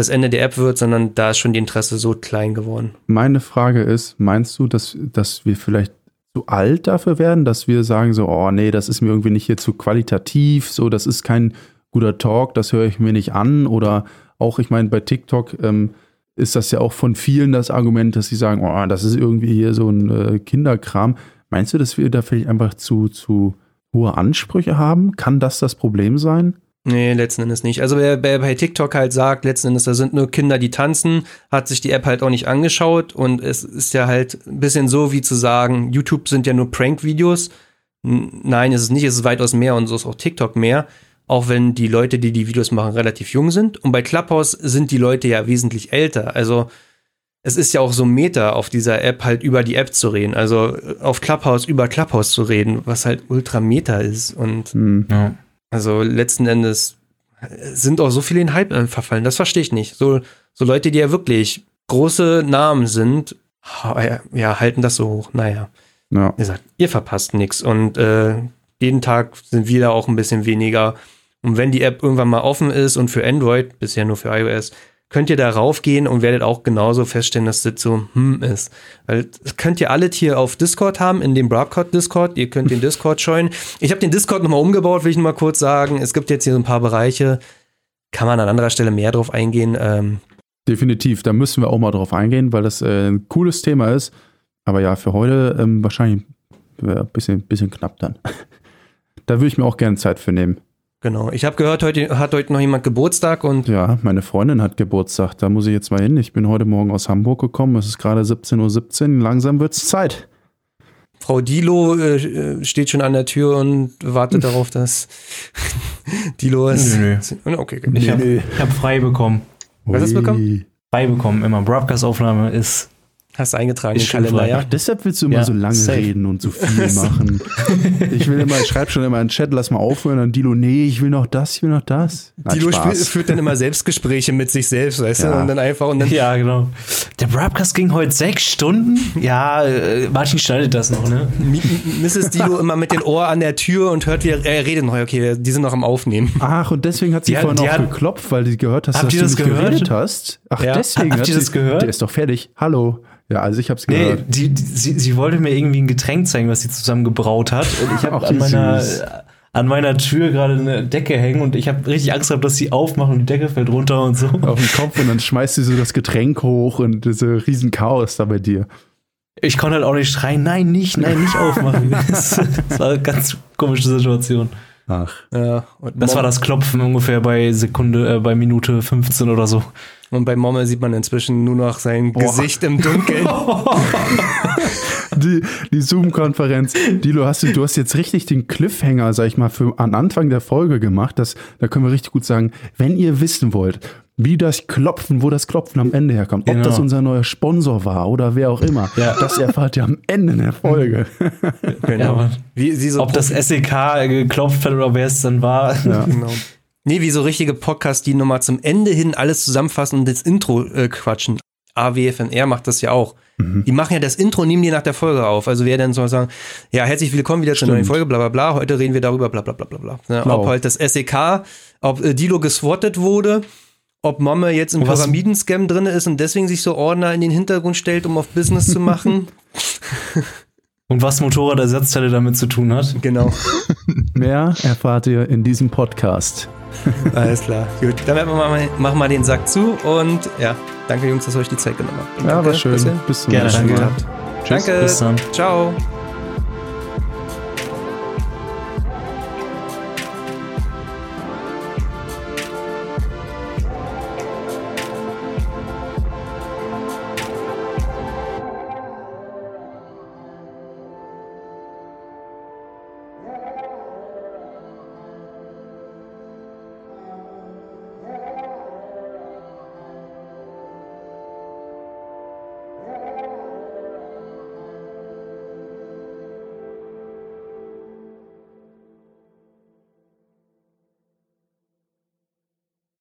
das Ende der App wird, sondern da ist schon die Interesse so klein geworden. Meine Frage ist, meinst du, dass, dass wir vielleicht zu alt dafür werden, dass wir sagen so, oh nee, das ist mir irgendwie nicht hier zu qualitativ, so, das ist kein guter Talk, das höre ich mir nicht an oder auch, ich meine, bei TikTok ähm, ist das ja auch von vielen das Argument, dass sie sagen, oh, das ist irgendwie hier so ein äh, Kinderkram. Meinst du, dass wir da vielleicht einfach zu, zu hohe Ansprüche haben? Kann das das Problem sein? Nee, letzten Endes nicht. Also wer, wer, bei TikTok halt sagt, letzten Endes, da sind nur Kinder, die tanzen, hat sich die App halt auch nicht angeschaut und es ist ja halt ein bisschen so wie zu sagen, YouTube sind ja nur Prank-Videos. Nein, ist es nicht, es ist weitaus mehr und so ist auch TikTok mehr. Auch wenn die Leute, die die Videos machen, relativ jung sind. Und bei Clubhouse sind die Leute ja wesentlich älter. Also es ist ja auch so Meta auf dieser App halt über die App zu reden. Also auf Clubhouse über Clubhouse zu reden, was halt ultra Meta ist. Und mhm. ja. Also letzten Endes sind auch so viele in Hype verfallen. Das verstehe ich nicht. So, so Leute, die ja wirklich große Namen sind, ja, halten das so hoch. Naja. Ja. Ihr sagt, ihr verpasst nichts. Und äh, jeden Tag sind wir da auch ein bisschen weniger. Und wenn die App irgendwann mal offen ist und für Android, bisher nur für iOS, könnt ihr darauf gehen und werdet auch genauso feststellen, dass das so hm ist. Weil das könnt ihr alle hier auf Discord haben, in dem Broadcast Discord. Ihr könnt den (laughs) Discord joinen. Ich habe den Discord nochmal umgebaut, will ich nochmal kurz sagen. Es gibt jetzt hier so ein paar Bereiche, kann man an anderer Stelle mehr drauf eingehen. Ähm Definitiv, da müssen wir auch mal drauf eingehen, weil das äh, ein cooles Thema ist. Aber ja, für heute ähm, wahrscheinlich ein bisschen, bisschen knapp dann. (laughs) da würde ich mir auch gerne Zeit für nehmen. Genau. Ich habe gehört, heute hat heute noch jemand Geburtstag und. Ja, meine Freundin hat Geburtstag. Da muss ich jetzt mal hin. Ich bin heute Morgen aus Hamburg gekommen. Es ist gerade 17.17 Uhr. Langsam wird es Zeit. Frau Dilo äh, steht schon an der Tür und wartet darauf, (laughs) dass Dilo ist. Nö, nö. Okay, okay. Ich habe hab frei bekommen. Was hast du bekommen? Frei bekommen. Immer Broadcast-Aufnahme ist Hast du eingetragen ist im Kalender, ja? Deshalb willst du immer ja, so lange safe. reden und so viel (laughs) machen. ich will immer, ich schreibe schon immer in den Chat, lass mal aufhören. Und Dilo, nee, ich will noch das, ich will noch das. Na, Dilo führt dann immer Selbstgespräche mit sich selbst, weißt ja. du? Und dann einfach und dann. Ja, genau. Der Broadcast ging heute sechs Stunden. Ja, äh, Martin schneidet das noch, ne? Mrs. Dilo immer mit dem Ohr an der Tür und hört, wie er, er redet noch. Okay, die sind noch am Aufnehmen. Ach, und deswegen hat sie die vorhin hat, auch geklopft, weil sie gehört hast, dass du das geredet hast. Ach, ja. deswegen. Habt ihr das gehört? Der ist doch fertig. Hallo. Ja, also ich hab's gehört. Nee, die, die, sie, sie wollte mir irgendwie ein Getränk zeigen, was sie zusammen gebraut hat. Und ich habe an meiner, an meiner Tür gerade eine Decke hängen und ich habe richtig Angst gehabt, dass sie aufmachen und die Decke fällt runter und so. Auf den Kopf und dann schmeißt sie so das Getränk hoch und diese riesen Chaos da bei dir. Ich konnte halt auch nicht schreien, nein, nicht, nein, nicht aufmachen. (laughs) das war eine ganz komische Situation. Ach. Ja, das war das Klopfen ungefähr bei Sekunde, äh, bei Minute 15 oder so. Und bei Momme sieht man inzwischen nur noch sein Boah. Gesicht im Dunkeln. (laughs) die, die Zoom-Konferenz. Dilo, hast du, du hast jetzt richtig den Cliffhanger, sag ich mal, für an Anfang der Folge gemacht. Das, da können wir richtig gut sagen, wenn ihr wissen wollt, wie das Klopfen, wo das Klopfen am Ende herkommt, ob genau. das unser neuer Sponsor war oder wer auch immer, ja. das erfahrt ihr am Ende der Folge. (laughs) genau. Ja, wie, so ob das SEK geklopft hat oder wer es dann war. Ja. (laughs) genau. Nee, wie so richtige Podcasts, die nochmal zum Ende hin alles zusammenfassen und das Intro äh, quatschen. AWFNR macht das ja auch. Mhm. Die machen ja das Intro, nehmen die nach der Folge auf. Also wer dann soll sagen, ja, herzlich willkommen wieder zur neuen Folge, bla bla bla. Heute reden wir darüber, bla bla bla bla bla. Ja, ob halt das SEK, ob äh, Dilo geswattet wurde ob Mama jetzt im Pyramidenscam drin ist und deswegen sich so Ordner in den Hintergrund stellt, um auf Business zu machen. (laughs) Und was Motorradersatzteile damit zu tun hat. Genau. (laughs) Mehr erfahrt ihr in diesem Podcast. (laughs) Alles klar. Gut, dann machen wir mal, machen wir den Sack zu und ja, danke Jungs, dass ihr euch die Zeit genommen habt. ja, danke, war schön. Bis zum nächsten Mal. Tschüss. Danke. Bis dann. Ciao.